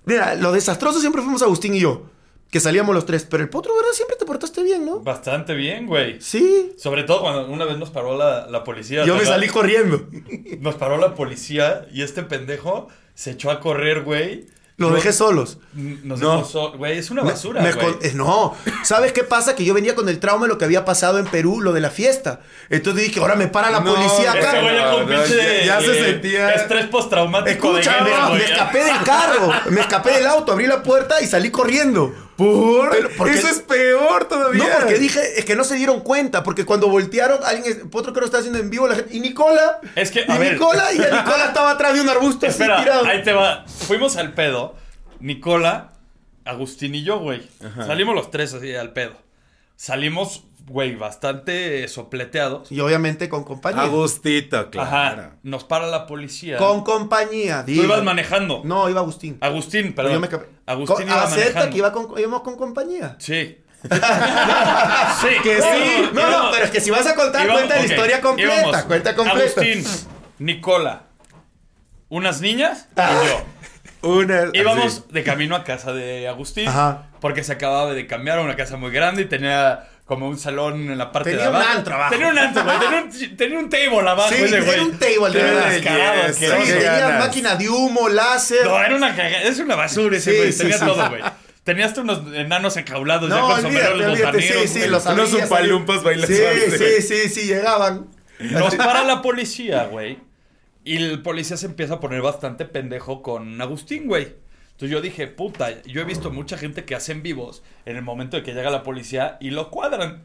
Mira, lo desastroso siempre fuimos Agustín y yo, que salíamos los tres, pero el Potro verdad siempre te portaste bien, ¿no? Bastante bien, güey. Sí. Sobre todo cuando una vez nos paró la, la policía. Yo ¿te me salí corriendo. Nos paró la policía y este pendejo se echó a correr, güey. Los dejé solos. Nos No. dejó so- Güey, es una basura, me güey. eh, no, ¿sabes qué pasa? Que yo venía con el trauma de lo que había pasado en Perú, lo de la fiesta. Entonces dije, ahora me para la No, policía acá. Ese güey ya con se sentía- Estrés postraumático de Escucha, guerra, me escapé del carro, me escapé del auto, abrí la puerta y salí corriendo. ¿Por? Pero, porque- Eso es peor todavía. No, porque dije, es que no se dieron cuenta, porque cuando voltearon, alguien, Potro creo que está haciendo en vivo, la gente, y Nicola, Es que, y a ver. Nicola, y (laughs) Nicola estaba atrás de un arbusto así Espera, tirado. ahí te va. Fuimos al pedo. Nicola, Agustín y yo, güey. Salimos los tres así al pedo. Salimos, güey, bastante sopleteados. Y obviamente con compañía. Agustito, claro. Ajá. Nos para la policía. Con compañía. Tú diga. ibas manejando. No, iba Agustín. Agustín, perdón. Yo me. Agustín Con- iba acepta manejando. que iba con, íbamos con compañía. Sí. (laughs) sí. Que sí. No, no, pero es que si vas a contar, Íbamos- cuenta la historia completa. íbamos Cuenta completa. Agustín, Nicola, unas niñas Ah. y yo. (laughs) Una. Íbamos así. de camino a casa de Agustín. Ajá. Porque se acababa de cambiar a una casa muy grande y tenía como un salón en la parte Tenía de un abajo. antro abajo. Tenía un antro, güey. Tenía un, tenía un table abajo Sí, ese güey. era un table, de verdad. descarado, Sí, tenía ganas. máquina de humo, láser. No, era una cagada. Es una basura ese Sí, güey. sí, Tenía sí. todo, güey. Tenía hasta unos enanos enjaulados ya No, con olvídate, sombreros olvídate, botaneros. sí, sí, los Unos abrías. bailando. Sí, sí, sí, sí, llegaban. Nos para la policía, güey. Y el policía se empieza a poner bastante pendejo con Agustín, güey. Entonces yo dije, puta, yo he visto mucha gente que hacen vivos en el momento de que llega la policía y lo cuadran.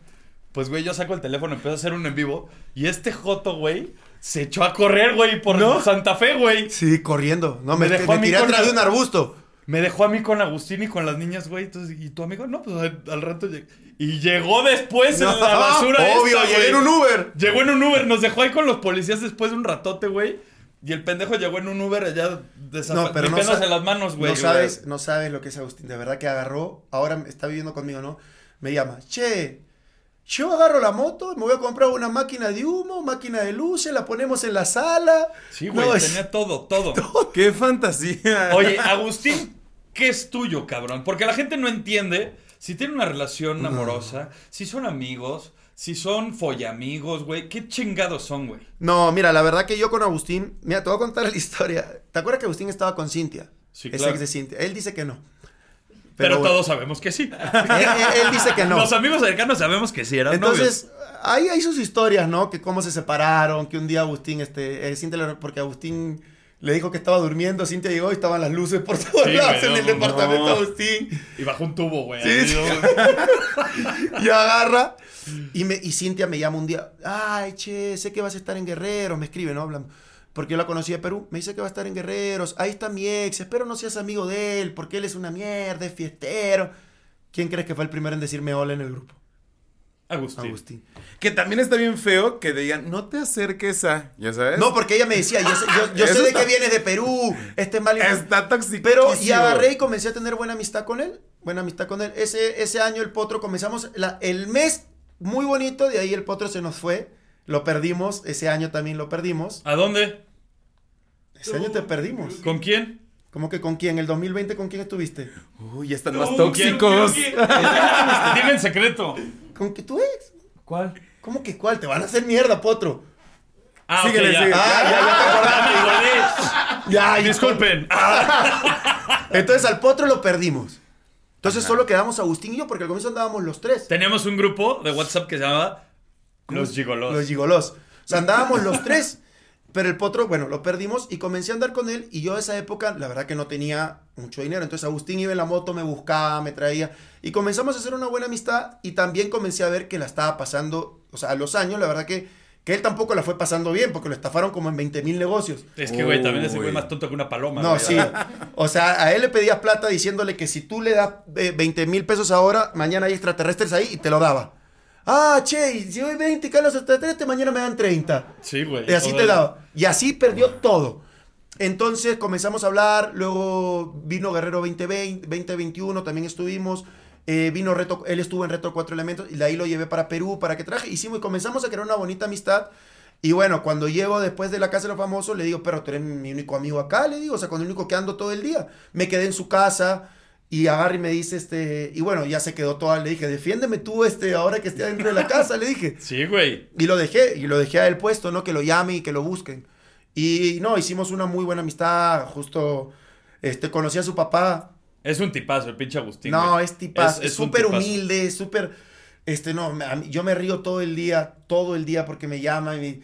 Pues, güey, yo saco el teléfono, empiezo a hacer un en vivo y este joto, güey, se echó a correr, güey, por ¿No? Santa Fe, güey. Sí, corriendo. No, me, Me dejó a me mí tiré atrás de un arbusto. Me dejó a mí con Agustín y con las niñas, güey. Entonces, ¿y tu amigo? No, pues al, al rato llegó. Y llegó después en la basura. obvio, esta, güey. en un Uber. Llegó en un Uber, nos dejó ahí con los policías después de un ratote, güey. Y el pendejo llegó en un Uber allá desafa- No, pero no, sa- las manos, güey. no sabes, no sabes lo que es Agustín. De verdad que agarró, ahora está viviendo conmigo, ¿no? Me llama, che, yo agarro la moto, me voy a comprar una máquina de humo, máquina de luces, la ponemos en la sala. Sí, güey, No, es- tenía todo, (laughs) todo. ¡Qué fantasía! Oye, Agustín, ¿qué es tuyo, cabrón? Porque la gente no entiende si tiene una relación amorosa, si son amigos, si son follamigos, güey. ¿Qué chingados son, güey? No, mira, la verdad que yo con Agustín, mira, te voy a contar la historia. ¿Te acuerdas que Agustín estaba con Cintia? Sí, Es claro. ex de Cintia. Él dice que no. Pero, todos sabemos que sí. (laughs) Él, dice que no. Los amigos cercanos sabemos que sí, eran Entonces, ahí hay sus historias, ¿no? Que cómo se separaron, que un día Agustín, este, eh, Cintia, le- porque Agustín le dijo que estaba durmiendo, Cintia llegó y estaban las luces por todos Sí, lados en el no, departamento de no. Agustín. Y bajó un tubo, güey. Sí, sí. (laughs) Y agarra. Y, me, y Cintia me llama un día. Ay, che, sé que vas a estar en Guerreros. Me escribe, ¿no? Hablando. Porque yo la conocí de Perú. Me dice que va a estar en Guerreros. Ahí está mi ex. Espero no seas amigo de él. Porque él es una mierda, es fiestero. ¿Quién crees que fue el primero en decirme hola en el grupo? Agustín. Agustín. Que también está bien feo que digan, no te acerques a. ¿Ya sabes? No, porque ella me decía, yo sé, yo- yo sé Eso de que vienes de Perú. Este es mal. Está tóxico. Pero y agarré y comencé a tener buena amistad con él. Buena amistad con él. Ese, ese año el potro comenzamos la- el mes muy bonito. De ahí el potro se nos fue. Lo perdimos. Ese año también lo perdimos. ¿A dónde? Ese año te perdimos. ¿Con quién? ¿Cómo que con quién? ¿El 2020 con quién estuviste? Uy, ya están más ¿Con quién? tóxicos. ¿Con quién? Dime en secreto. ¿Con que tu ex? ¿Cuál? ¿Cómo que cuál? Te van a hacer mierda, potro. Ah, Síguele, ya. síguele. Ah, ya, ya te Ya me acordé. Ya, y- Disculpen. Entonces al potro lo perdimos. Entonces solo quedamos Agustín y yo porque al comienzo andábamos los tres. Teníamos un grupo de WhatsApp que se llamaba Los Gigolos. Los gigolos. O sea, andábamos los tres. Pero el potro, bueno, lo perdimos y comencé a andar con él. Y yo a esa época, la verdad que no tenía mucho dinero. Entonces Agustín iba en la moto, me buscaba, me traía. Y comenzamos a hacer una buena amistad. Y también comencé a ver que la estaba pasando, o sea, a los años, la verdad que, que él tampoco la fue pasando bien, porque lo estafaron como en 20 mil negocios. Es que, güey, también ese güey más tonto que una paloma. No, güey. sí. O sea, a él le pedías plata diciéndole que si tú le das eh, 20 mil pesos ahora, mañana hay extraterrestres ahí y te lo daba. Ah, che, y si hoy 20 caen los extraterrestres, mañana me dan 30. Sí, güey. Y así te daba. Y así perdió todo. Entonces comenzamos a hablar, luego vino Guerrero 2020, 2021, también estuvimos. Eh, vino Reto, él estuvo en Reto Cuatro Elementos y de ahí lo llevé para Perú, para que traje. Hicimos y comenzamos a crear una bonita amistad. Y bueno, cuando llego después de la casa de los famosos, le digo, pero tú eres mi único amigo acá, le digo, o sea, con el único que ando todo el día. Me quedé en su casa y agarra y me dice, este, y bueno, ya se quedó toda, le dije, defiéndeme tú, este, ahora que esté dentro de la casa, le dije. (laughs) Sí, güey. Y lo dejé, y lo dejé a él puesto, ¿no? Que lo llame y que lo busquen. Y no, hicimos una muy buena amistad, justo Este, conocí a su papá. Es un tipazo, el pinche Agustín. No, güey. es tipazo. Es- súper humilde, súper... Este, no, me- yo me río todo el día, todo el día porque me llama y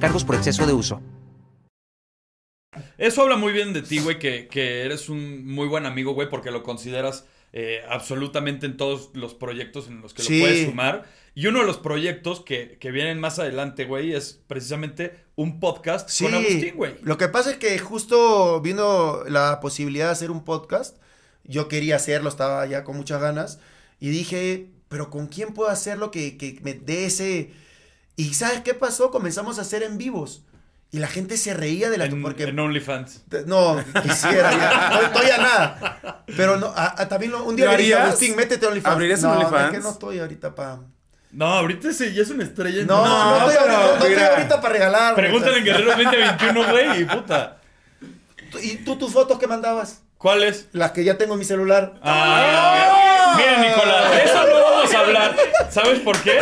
cargos por exceso de uso. Eso habla muy bien de ti, güey, que, que eres un muy buen amigo, güey, porque lo consideras eh, absolutamente en todos los proyectos en los que Sí. lo puedes sumar. Y uno de los proyectos que, que vienen más adelante, güey, es precisamente un podcast Sí, con Agustín, güey. Lo que pasa es que justo vino la posibilidad de hacer un podcast. Yo quería hacerlo, estaba ya con muchas ganas. Y dije, pero ¿con quién puedo hacerlo que, que me dé ese... Y ¿sabes qué pasó? Comenzamos a hacer en vivos. Y la gente se reía de la... En, porque en OnlyFans. No, quisiera ya. No estoy a nada. Pero no, a- a- también lo- un día ¿Lo le? Agustín, métete a OnlyFans. ¿Abrirías no, un no, OnlyFans? es que no estoy ahorita para... No, ahorita ese ya es una estrella. No, no, No, estoy, pero no estoy ahorita para regalar. Pregúntale en Guerreros 2021, güey, y puta. ¿Y tú tus fotos que mandabas? ¿Cuál es? Las que ya tengo en mi celular. Ah, mira, mira, Nicolás, de eso no vamos a hablar. ¿Sabes por qué?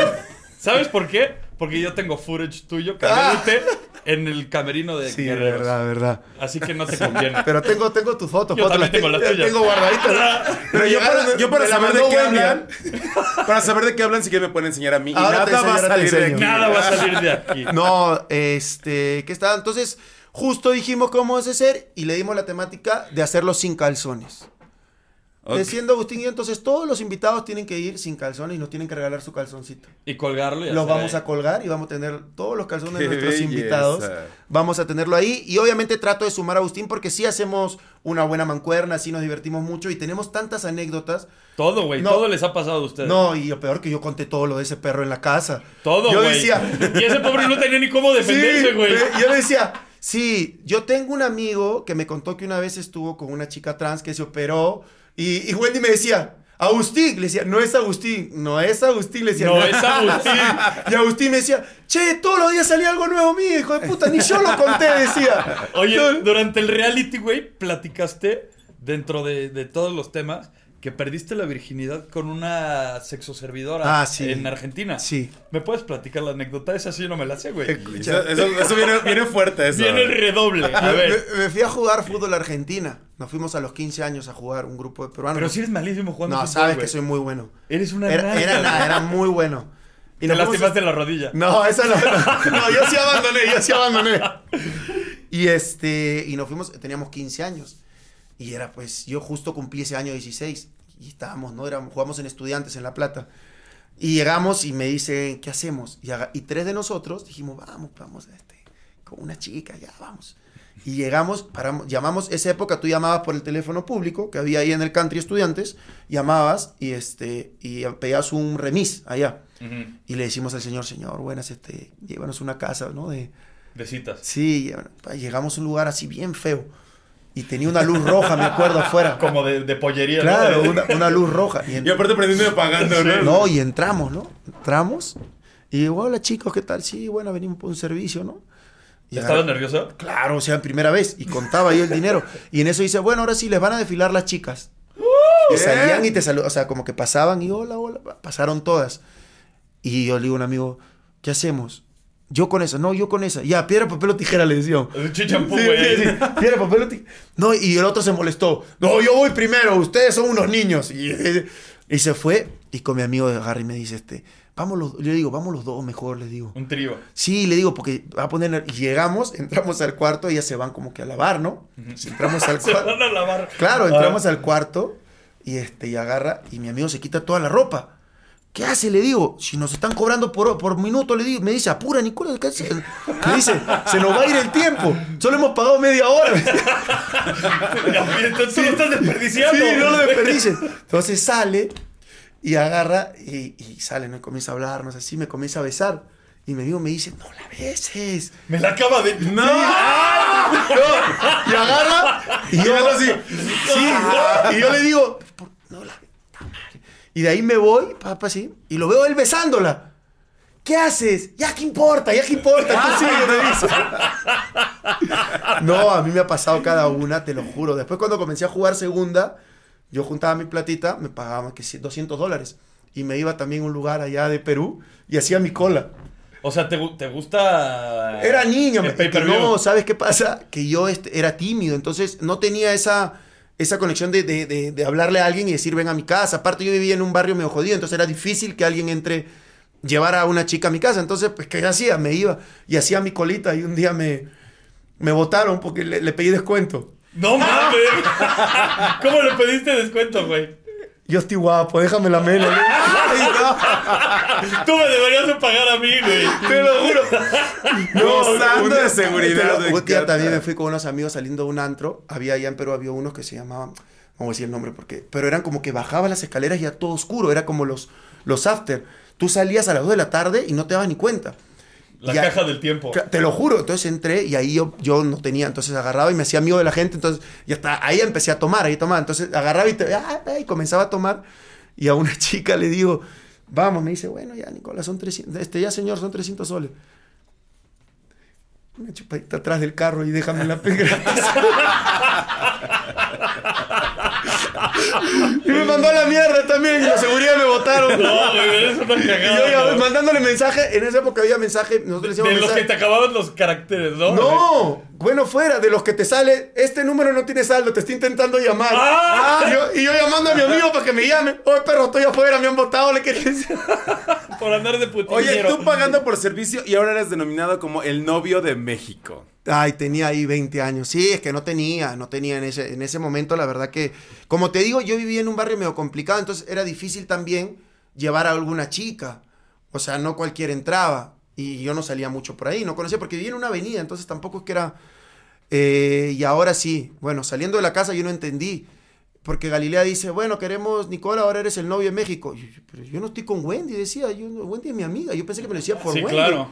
¿Sabes por qué? Porque yo tengo footage tuyo, cagándote en el camerino de Sí, Guerreros. verdad, verdad. Así que no te conviene. Pero tengo, tengo tus fotos. Yo fotos, también tengo las tuyas. Tengo guardaditas. Pero yo para, yo para me la saber de qué hablan, para saber de qué hablan, sí que me pueden enseñar a mí. Y Ahora te nada va a enseño, ahora te salir de enseño. aquí. Nada va a salir de aquí. No, este, ¿qué está? Entonces, justo dijimos cómo vamos a hacer y le dimos la temática de hacerlo sin calzones. Ok. Diciendo Agustín, y entonces todos los invitados tienen que ir sin calzones y nos tienen que regalar su calzoncito. Y colgarlo y Los vamos ahí. a colgar y vamos a tener todos los calzones de nuestros belleza. invitados. Vamos a tenerlo ahí. Y obviamente trato de sumar a Agustín porque sí hacemos una buena mancuerna, sí nos divertimos mucho y tenemos tantas anécdotas. Todo, güey. No. Todo les ha pasado a ustedes. No, y lo peor que yo conté todo lo de ese perro en la casa. Todo, Yo güey. decía, Y ese pobre no tenía ni cómo (laughs) defenderse, Sí, güey. eh, Yo le decía, sí, yo tengo un amigo que me contó que una vez estuvo con una chica trans que se operó y, y Wendy me decía, Agustín, le decía, no es Agustín, no es Agustín, le decía, No es Agustín. (laughs) Y Agustín me decía, che, todos los días salía algo nuevo mío, hijo de puta, ni yo lo conté, decía. Oye, durante el reality, güey, platicaste dentro de, de todos los temas que perdiste la virginidad con una sexoservidora Ah, sí. en Argentina. Sí. ¿Me puedes platicar la anécdota? Esa sí yo no me la sé, güey. Eso, eso- eso viene, viene fuerte, eso. Viene el redoble. A ver. Me, me fui a jugar fútbol a Argentina. Nos fuimos a los 15 años a jugar un grupo de peruanos. Pero si eres malísimo jugando No, fútbol, sabes güey. que soy muy bueno. Eres una Era, era, güey. nada, era muy bueno. Te nos fuimos a- lastimaste la rodilla. No, esa no, no, no, yo sí abandoné, yo sí abandoné. Y este, y nos fuimos, teníamos 15 años. Y era pues, yo justo cumplí ese año 16. Y estábamos, ¿no? Éramos, jugamos en Estudiantes en La Plata. Y llegamos y me dicen, ¿qué hacemos? Y, haga- y tres de nosotros dijimos, vamos, vamos, este, con una chica, ya, vamos. Y llegamos, paramos, llamamos, esa época tú llamabas por el teléfono público que había ahí en el country estudiantes, llamabas y este, y pedías un remis allá. Y le decimos al señor, señor, buenas, este, llévanos una casa, ¿no? De, De citas. sí, llegamos a un lugar así bien feo. Y tenía una luz roja, me acuerdo, afuera. (laughs) Como de, de pollería, ¿no? Claro, De- una, una luz roja. Y, (laughs) aparte prendiendo y apagando, ¿no? no, y entramos, ¿no? Entramos. Y digo, hola chicos, ¿qué tal? Sí, bueno, venimos por un servicio, ¿no? Y ¿Estabas agarra- nervioso? Claro, o sea, primera vez. Y contaba yo el dinero. Y en eso dice, bueno, ahora sí, les van a desfilar las chicas. Y salían y te saludaban, o sea, como que pasaban y hola, hola, pasaron todas. Y yo le digo a un amigo, ¿qué hacemos? Yo con esa, no, yo con esa. Ya, piedra, papel o tijera, le decía. Chichampú, Sí, güey. sí, sí. Piedra, papel o tijera. No, y el otro se molestó. No, yo voy primero, ustedes son unos niños. Y, y se fue. Y con mi amigo Harry me dice, este, vamos los, yo digo, vamos los dos mejor, le digo. Un trío. Sí, le digo, porque va a poner. Y llegamos, entramos al cuarto, ellas se van como que a lavar, ¿no? Entramos al (laughs) Se cuarto. van a lavar. Claro, Ah. entramos al cuarto y este, y agarra, y mi amigo se quita toda la ropa. ¿Qué hace? Le digo, si nos están cobrando por, por minuto, le digo, me dice, apura, Nicolás, ¿qué hace? Me dice, se nos va a ir el tiempo. Solo hemos pagado media hora. (laughs) Entonces tú lo estás desperdiciando. Sí, no lo desperdices. Entonces sale y agarra y, y sale, ¿no? Y comienza a hablarnos así, me comienza a besar. Y mi amigo me dice, no la beses. Me la acaba de. ¡No! ¡Ah! No, y agarra y yo así. Sí, y yo le digo, "Por- no, la puta madre". Y de ahí me voy, papá, así, y lo veo él besándola. ¿Qué haces? Ya que importa, ya que importa. Tú sigue, me dice. No, a mí me ha pasado cada una, te lo juro. Después cuando comencé a jugar segunda, yo juntaba mi platita, me pagaban que sí, 200 dólares. Y me iba también a un lugar allá de Perú y hacía mi cola. O sea, ¿te, te gusta. Era niño, el me- no, ¿sabes qué pasa? Que yo este, era tímido, entonces no tenía esa, esa conexión de, de- de- hablarle a alguien y decir, ven a mi casa. Aparte, yo vivía en un barrio medio jodido, entonces era difícil que alguien entre, llevar a una chica a mi casa. Entonces, pues, ¿qué hacía? Me iba y hacía mi colita y un día me, me votaron porque le, le pedí descuento. ¡No mames! (laughs) ¿Cómo le pediste descuento, güey? Yo estoy guapo, déjame la no. Tú me deberías de pagar a mí, güey. Te lo juro. Gozando un día- de seguridad, me Un día también me fui con unos amigos saliendo de un antro. Había allá en Perú, había unos que se llamaban, vamos a decir el nombre porque, pero eran como que bajaba las escaleras y ya todo oscuro. Era como los, los after. Tú salías a las 2 de la tarde y no te dabas ni cuenta. La Ya- caja del tiempo. Te lo juro, entonces entré y ahí yo, yo no tenía, entonces agarraba y me hacía amigo de la gente, entonces ya está, ahí empecé a tomar, ahí tomaba, entonces agarraba y, te, ah, y comenzaba a tomar y a una (laughs) chica le digo, vamos, me dice, bueno, ya Nicolás, son 300, este, ya señor, son 300 soles. Una chupadita atrás del carro y déjame la pega. (laughs) y me mandó a la mierda también y la seguridad me votaron. No, güey, es una Y yo ya mandándole mensaje, en esa época había mensaje, nosotros le De decíamos los mensaje. que te acababan los caracteres, ¿no? No, bueno, fuera de los que te sale, este número no tiene saldo, te está intentando llamar. ¡Ah! Y, yo, y yo llamando a mi amigo para que me llame. Oye, perro, estoy afuera, me han votado, le quería decir. (laughs) Por andar de putinero. Oye, tú pagando por servicio y ahora eres denominado como el novio de México. Ay, tenía ahí 20 años. Sí, es que no tenía, no tenía en ese, en ese momento, la verdad que, como te digo, yo vivía en un barrio medio complicado, entonces era difícil también llevar a alguna chica. O sea, no cualquiera entraba. Y yo no salía mucho por ahí, no conocía, porque vivía en una avenida, entonces tampoco es que era... eh, y ahora sí, bueno, saliendo de la casa yo no entendí. Porque Galilea dice, bueno, queremos, Nicola, ahora eres el novio de México. Yo, pero yo no estoy con Wendy, decía, yo, Wendy es mi amiga. Yo pensé que me lo decía por Sí, Wendy. claro.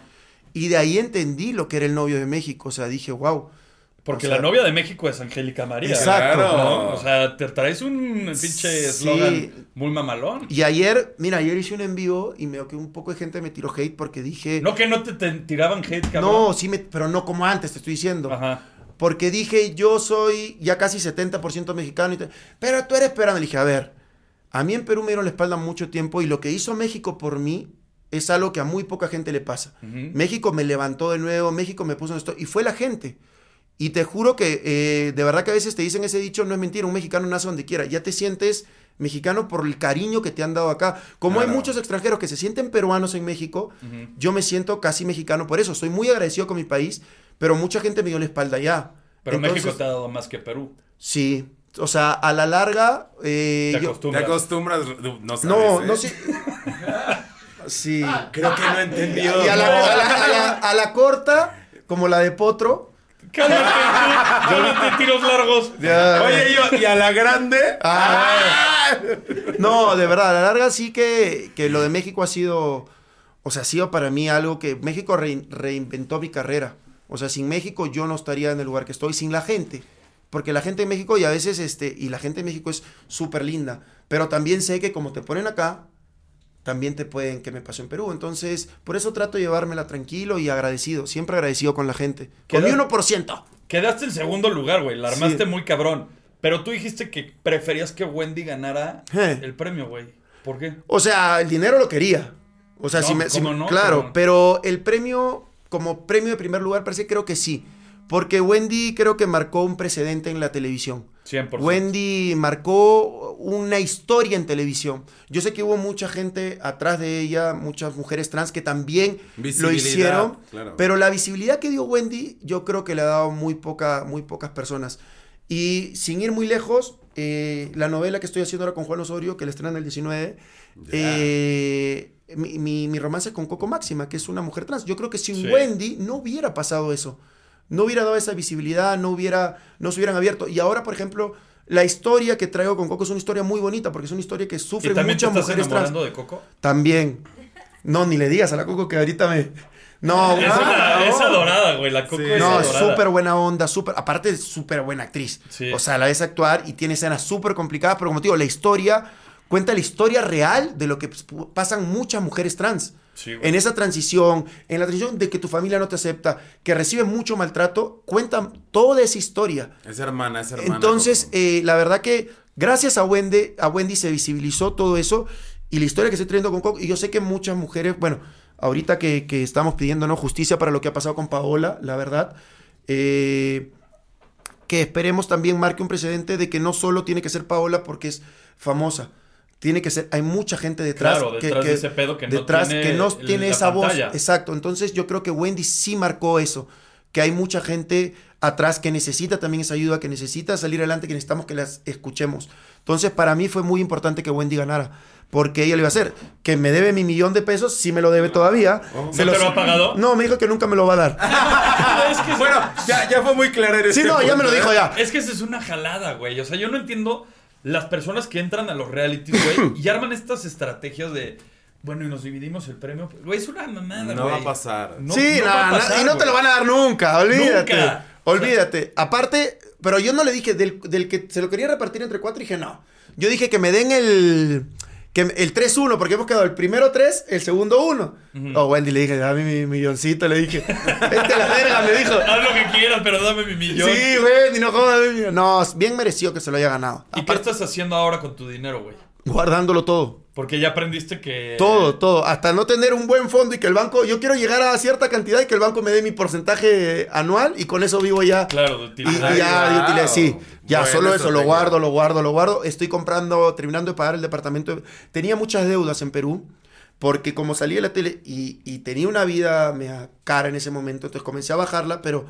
Y de ahí entendí lo que era el novio de México. O sea, dije, wow. Porque O sea, la novia de México es Angélica María. Exacto. O sea, te traes un pinche Sí. eslogan muy mamalón. Y ayer, mira, ayer hice un en vivo y me que un poco de gente me tiró hate porque dije. No que no te, te tiraban hate, cabrón. no, sí, me, pero no como antes, te estoy diciendo. Ajá. Porque dije, yo soy ya casi 70% mexicano. Y te- pero tú eres peruano. Le dije, a ver, a mí en Perú me dieron la espalda mucho tiempo y lo que hizo México por mí es algo que a muy poca gente le pasa. México me levantó de nuevo, México me puso en esto. Y fue la gente. Y te juro que eh, de verdad que a veces te dicen ese dicho, no es mentira, un mexicano nace donde quiera. Ya te sientes mexicano por el cariño que te han dado acá. Como hay Claro. muchos extranjeros que se sienten peruanos en México, yo me siento casi mexicano por eso. Soy muy agradecido con mi país, pero mucha gente me dio la espalda ya. Pero Entonces, México te ha dado más que Perú. Sí. O sea, a la larga... eh, Te yo- Te acostumbras. acostumbras, no sabes, no, ¿eh? no sé. (laughs) Sí. Creo que no entendió. Y a la, a la- a la- a la corta, como la de Potro. Cálmate, tú. Cálmate, tiros largos. Oye, yo, ¿y a la grande? Ah. No, de verdad, a la larga sí que, que lo de México ha sido, o sea, ha sido para mí algo que México rein- reinventó mi carrera. O sea, sin México yo no estaría en el lugar que estoy, sin la gente. Porque la gente de México y a veces, este, y la gente de México es súper linda. Pero también sé que como te ponen acá, también te pueden, que me pasó en Perú. Entonces, por eso trato de llevármela tranquilo y agradecido. Siempre agradecido con la gente. Con mi Queda- 1%. Quedaste en segundo lugar, güey. La armaste Sí. muy cabrón. Pero tú dijiste que preferías que Wendy ganara Eh. el premio, güey. ¿Por qué? O sea, el dinero lo quería. O sea, No, si me, si ¿cómo me- no? claro, ¿Cómo? pero el premio, como premio de primer lugar, parece creo que sí. Porque Wendy creo que marcó un precedente en la televisión. 100%. Wendy marcó una historia en televisión. Yo sé que hubo mucha gente atrás de ella, muchas mujeres trans que también lo hicieron, claro. pero la visibilidad que dio Wendy, yo creo que le ha dado muy, poca, muy pocas personas. Y sin ir muy lejos, eh, la novela que estoy haciendo ahora con Juan Osorio, que la estrenan el 19, eh, mi, mi- mi romance con Coco Máxima, que es una mujer trans. Yo creo que sin Sí. Wendy no hubiera pasado eso. No hubiera dado esa visibilidad, no hubiera, no se hubieran abierto. Y ahora, por ejemplo, la historia que traigo con Coco es una historia muy bonita, porque es una historia que ¿Y sufren también te muchas estás mujeres trans. de Coco? También. No, ni le digas a la Coco que ahorita me, No, Es, no, una- no. es adorada, güey. La Coco Sí. es No, es súper buena onda, súper. Aparte, es súper buena actriz. Sí. O sea, la ves actuar y tiene escenas súper complicadas, pero como te digo, la historia cuenta la historia real de lo que pues, pu- pasan muchas mujeres trans. Sí, en esa transición, en la transición de que tu familia no te acepta, que recibes mucho maltrato, cuentan toda esa historia. Es hermana, es hermana. Entonces, eh, la verdad que gracias a Wendy, a Wendy se visibilizó todo eso y la historia que estoy trayendo con Coco, y yo sé que muchas mujeres, bueno, ahorita que, que estamos pidiendo ¿no? justicia para lo que ha pasado con Paola, la verdad, eh, que esperemos también marque un precedente de que no solo tiene que ser Paola porque es famosa. Tiene que ser, hay mucha gente detrás, Claro, que, detrás de que- ese pedo que no tiene que no el- tiene la esa voz. Exacto. Entonces yo creo que Wendy sí marcó eso. Que hay mucha gente atrás que necesita también esa ayuda, que necesita salir adelante, que necesitamos que las escuchemos. Entonces para mí fue muy importante que Wendy ganara. Porque ella le iba a hacer. Que me debe mi millón de pesos, sí me lo debe todavía. ¿No Se te lo ha pagado? No, me dijo que nunca me lo va a dar. (laughs) es que Bueno, ya, ya fue muy claro en Sí, este no, ya me lo dijo ¿eh? ya. Es que esa es una jalada, güey. O sea, yo no entiendo las personas que entran a los realities, güey, (coughs) y arman estas estrategias de. Bueno, y nos dividimos el premio. Güey, es una mamada, güey. No va a pasar. No- sí, no no, va a no, pasar, y no te lo van a dar nunca, olvídate. Nunca. Olvídate. Aparte, pero yo no le dije, del, del que se lo quería repartir entre cuatro, dije no. Yo dije que me den el, que, el 3-1, porque hemos quedado el primero 3, el segundo 1. Oh, Wendy, le dije, dame mi milloncito, le dije. (laughs) Vete a la verga, me dijo. Haz lo que quieras, pero dame mi millón. Sí, Wendy, no jodas. dame mi millón. No, bien mereció que se lo haya ganado. ¿Y qué estás haciendo ahora con tu dinero, güey? Guardándolo todo. Porque ya aprendiste que. Todo, todo. Hasta no tener un buen fondo y que el banco. Yo quiero llegar a cierta cantidad y que el banco me dé mi porcentaje anual y con eso vivo ya. Claro, de utilidad. y ya, de wow. utilidad, sí. Ya, solo eso, lo guardo, lo guardo, lo guardo. Estoy comprando, terminando de pagar el departamento. Tenía muchas deudas en Perú, porque como salí de la tele y, y tenía una vida mea cara en ese momento, entonces comencé a bajarla, pero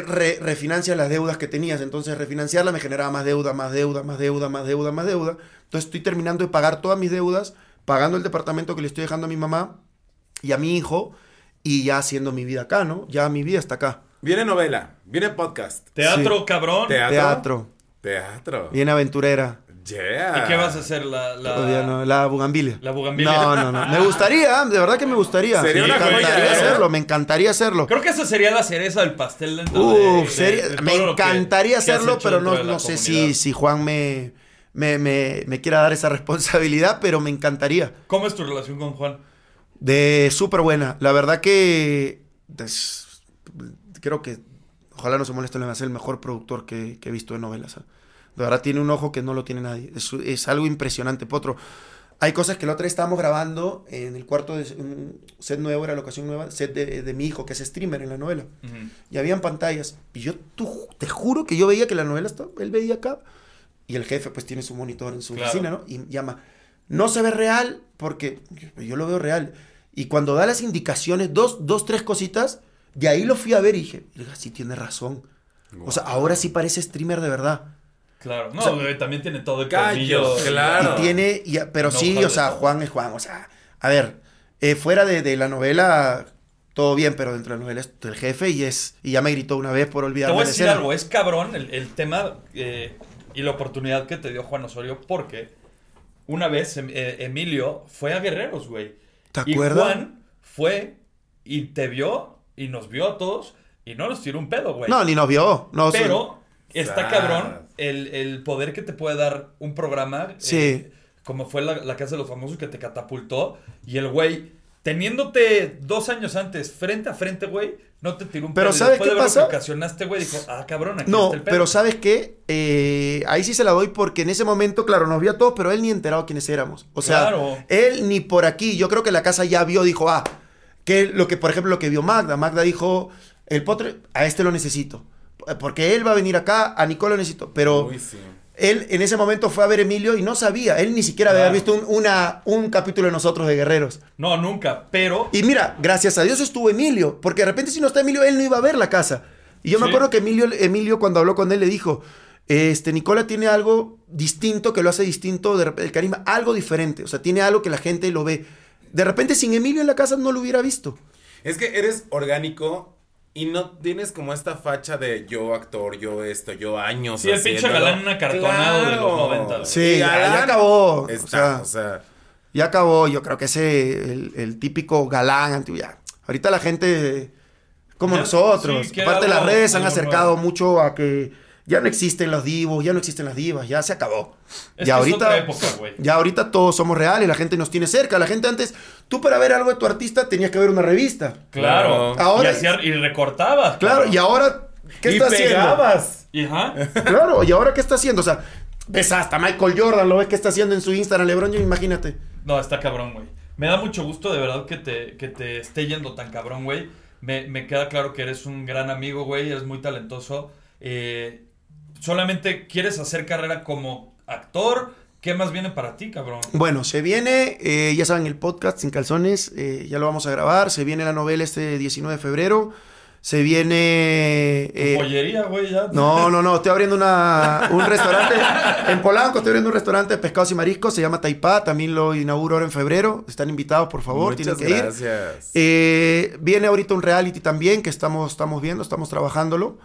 re- refinancias las deudas que tenías. Entonces, refinanciarla me generaba más deuda, más deuda, más deuda, más deuda, más deuda. Entonces, estoy terminando de pagar todas mis deudas, pagando el departamento que le estoy dejando a mi mamá y a mi hijo, y ya haciendo mi vida acá, ¿no? Ya mi vida está acá. Viene novela, viene podcast. Teatro, Sí. cabrón. Teatro. Teatro, Teatro. bien aventurera. Yeah. ¿Y qué vas a hacer? La, la... Todavía no, la bugambilia. La bugambilia. No, no, no. Me gustaría, de verdad que me gustaría. Sería me una encantaría joya, ¿eh? hacerlo, me encantaría hacerlo. Creo que esa sería la cereza del pastel dentro de- Uf, de- sería- de todo me encantaría que hacerlo, pero no, no sé si, si Juan me, me, me, me quiera dar esa responsabilidad, pero me encantaría. ¿Cómo es tu relación con Juan? De súper buena. La verdad que des- creo que ojalá no se moleste, le va a ser el mejor productor que, que he visto de novelas. ¿ah? De verdad tiene un ojo que no lo tiene nadie. Es, es algo impresionante, Potro. Hay cosas que la otra vez estábamos grabando en el cuarto de un set nuevo, era la ocasión nueva, set de, de mi hijo, que es streamer en la novela. Ujú. Y habían pantallas. Y yo tú- te juro que yo veía que la novela estaba, él veía acá. Y el jefe pues tiene su monitor en su Claro. oficina, ¿no? Y llama, no se ve real porque yo lo veo real. Y cuando da las indicaciones, dos, dos, tres cositas, de ahí lo fui a ver y dije, "Oiga, sí tiene razón. O sea, ahora sí parece streamer de verdad. Claro. No, O sea, güey, también tiene todo el callo, claro. Y tiene, y- pero No, sí, o sea, Juan es Juan. O sea, a ver, eh, fuera de, de la novela, todo bien, pero dentro de la novela es el jefe y es y ya me gritó una vez por Te olvidarme voy a decir escena. algo, es cabrón el, el tema eh, y la oportunidad que te dio Juan Osorio porque una vez em- eh, Emilio fue a Guerreros, güey. ¿Te Y acuerdas? Juan fue y te vio y nos vio a todos y no nos tiró un pedo, güey. No, ni nos vio. No, Pero está cabrón el, el poder que te puede dar un programa. Sí. eh, como fue la, la Casa de los Famosos que te catapultó. Y el güey, teniéndote dos años antes, frente a frente, güey, no te tiró un Pero pedo. ¿sabes después qué de ver pasa? Lo que ocasionaste, güey, dijo, ah, cabrón, aquí No, está el pedo. pero ¿sabes qué? Eh, ahí sí se la doy porque en ese momento, claro, nos vio a todos, pero él ni enterado quiénes éramos. O sea, Claro. él ni por aquí. Yo creo que la casa ya vio, dijo, ah, que lo que, por ejemplo, lo que vio Magda. Magda dijo, el potre, a este lo necesito. Porque él va a venir acá, a Nicole lo necesito. Pero Uy, sí. él en ese momento fue a ver Emilio y no sabía. Él ni siquiera había visto un, una, un capítulo de nosotros de Guerreros. No, nunca. Pero. Y mira, gracias a Dios estuvo Emilio, porque de repente si no está Emilio, él no iba a ver la casa. Y yo me acuerdo que Emilio, Emilio cuando habló con él le dijo, este, Nicola tiene algo distinto que lo hace distinto, de repente, el carisma, algo diferente, o sea, tiene algo que la gente lo ve. De repente sin Emilio en la casa no lo hubiera visto. Es que eres orgánico y no tienes como esta facha de yo actor, yo esto, yo años. Sí, el pinche galán acartonado de los 90, güey. Sí, ya, galán ya acabó. Está, o sea, o sea, ya acabó, yo creo que ese, el, el típico galán antiguo, ya, Ahorita la gente, como Ya, nosotros, sí, aparte de las redes, han acercado mucho a que ya no existen los divos, ya no existen las divas, ya se acabó. Es ya que es ahorita, otra época, güey. ya ahorita todos somos reales, la gente nos tiene cerca. La gente antes, tú para ver algo de tu artista tenías que ver una revista. Claro. Ahora- y, hacía- y recortabas. Claro, y ahora, ¿qué y está haciendo? pegabas. Y, ajá. (laughs) Claro, ¿y ahora qué está haciendo? O sea, ves hasta Michael Jordan, lo ves que está haciendo en su Instagram, LeBron, imagínate. No, está cabrón, güey. Me da mucho gusto de verdad que te, que te esté yendo tan cabrón, güey. Me, me queda claro que eres un gran amigo, güey. Eres muy talentoso. Eh, solamente quieres hacer carrera como actor. ¿Qué más viene para ti, cabrón? Bueno, se viene, eh, ya saben, el podcast Sin Calzones, eh, ya lo vamos a grabar. Se viene la novela este 19 de febrero. Se viene... eh, Pollería, güey, ya. no, (laughs) no, no, estoy abriendo una, un restaurante en Polanco, estoy abriendo un restaurante de pescados y mariscos, se llama Taipá, también lo inauguro ahora en febrero. Están invitados, por favor, Muchas tienen que ir. gracias. Eh, viene ahorita un reality también que estamos, estamos viendo, estamos trabajándolo.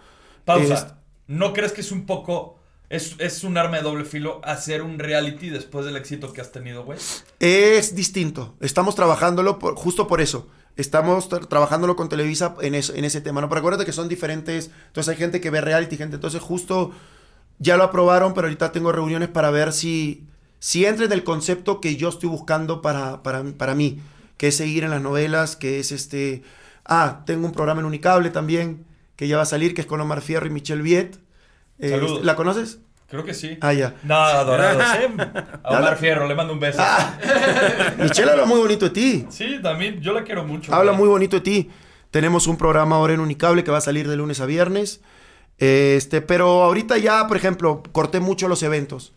Pausa. ¿No crees que es un poco... Es, es un arma de doble filo hacer un reality después del éxito que has tenido, güey? Es distinto. Estamos trabajándolo justo por eso. Estamos tra- trabajándolo con Televisa en, eso- en ese tema. ¿no? Pero acuérdate que son diferentes. Entonces hay gente que ve reality, gente. Entonces justo ya lo aprobaron, pero ahorita tengo reuniones para ver si, si entra en el concepto que yo estoy buscando para, para, para mí. Que es seguir en las novelas, que es este... Ah, tengo un programa en Unicable también, que ya va a salir, que es con Omar Fierro y Michelle Viet. Eh. ¿La conoces? Creo que sí. Ah, ya. No, adorados, ¿eh? A. (laughs) Omar Fierro, le mando un beso. (laughs) Michelle habla muy bonito de ti. Sí, también, yo la quiero mucho. Habla güey. muy bonito de ti. Tenemos un programa ahora en Unicable que va a salir de lunes a viernes. Este, pero ahorita ya, por ejemplo, corté mucho los eventos.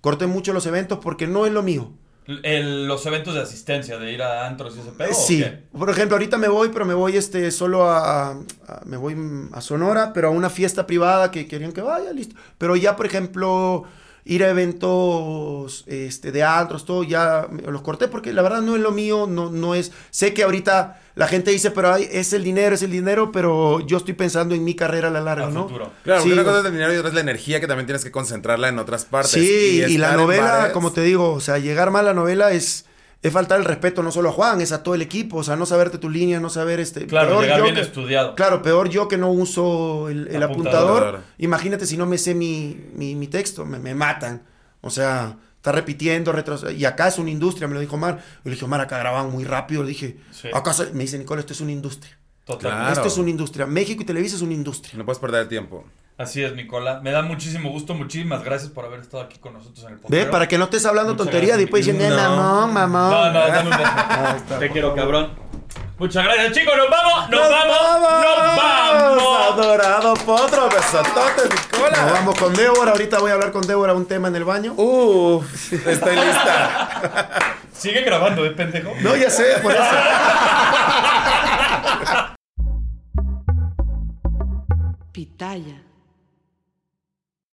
Corté mucho los eventos porque no es lo mío. El- los eventos de asistencia, de ir a antros y ese pedo. ¿o sí. qué? Por ejemplo, ahorita me voy, pero me voy este solo a, a- me voy a Sonora, pero a una fiesta privada que querían que vaya, listo. Pero ya, por ejemplo, ir a eventos este de antros, todo ya los corté porque la verdad no es lo mío, no no es sé que ahorita la gente dice, pero ay, es el dinero, es el dinero, pero yo estoy pensando en mi carrera a la larga, A ¿no? futuro. Claro, Sí, porque una cosa es el dinero y otra es la energía que también tienes que concentrarla en otras partes. Sí, y, la novela, bares- como te digo, o sea, llegar mal a la novela es, es faltar el respeto no solo a Juan, es a todo el equipo, o sea, no saberte tu línea, no saber este... Claro, llegar yo bien que- estudiado. Claro, peor yo que no uso el, el Apuntador. apuntador. Imagínate si no me sé mi, mi, mi texto, me, me matan. O sea, está repitiendo, retros- y acá es una industria, me lo dijo Omar. Yo le dije, Omar, acá graban muy rápido. Le dije, Sí. acá se-". me dice, Nicole, esto es una industria. Totalmente. Claro. Esto es una industria. México y Televisa es una industria. No puedes perder el tiempo. Así es, Nicola. Me da muchísimo gusto. Muchísimas gracias por haber estado aquí con nosotros en el Ve, podcast. para que no estés hablando Muchas tonterías, gracias, después diciendo, No. mamón, mamón. No, no, dame un beso. Ahí está, Te quiero, favor. cabrón. Muchas gracias, chicos. Nos vamos, nos, vamos, nos vamos. Adorado potro, besototes, Nos Nicola. vamos con Débora. Ahorita voy a hablar con Débora un tema en el baño. Uf, (laughs) estoy lista. Sigue grabando, ¿eh, pendejo? No, ya sé, por eso. (laughs) Pitaya.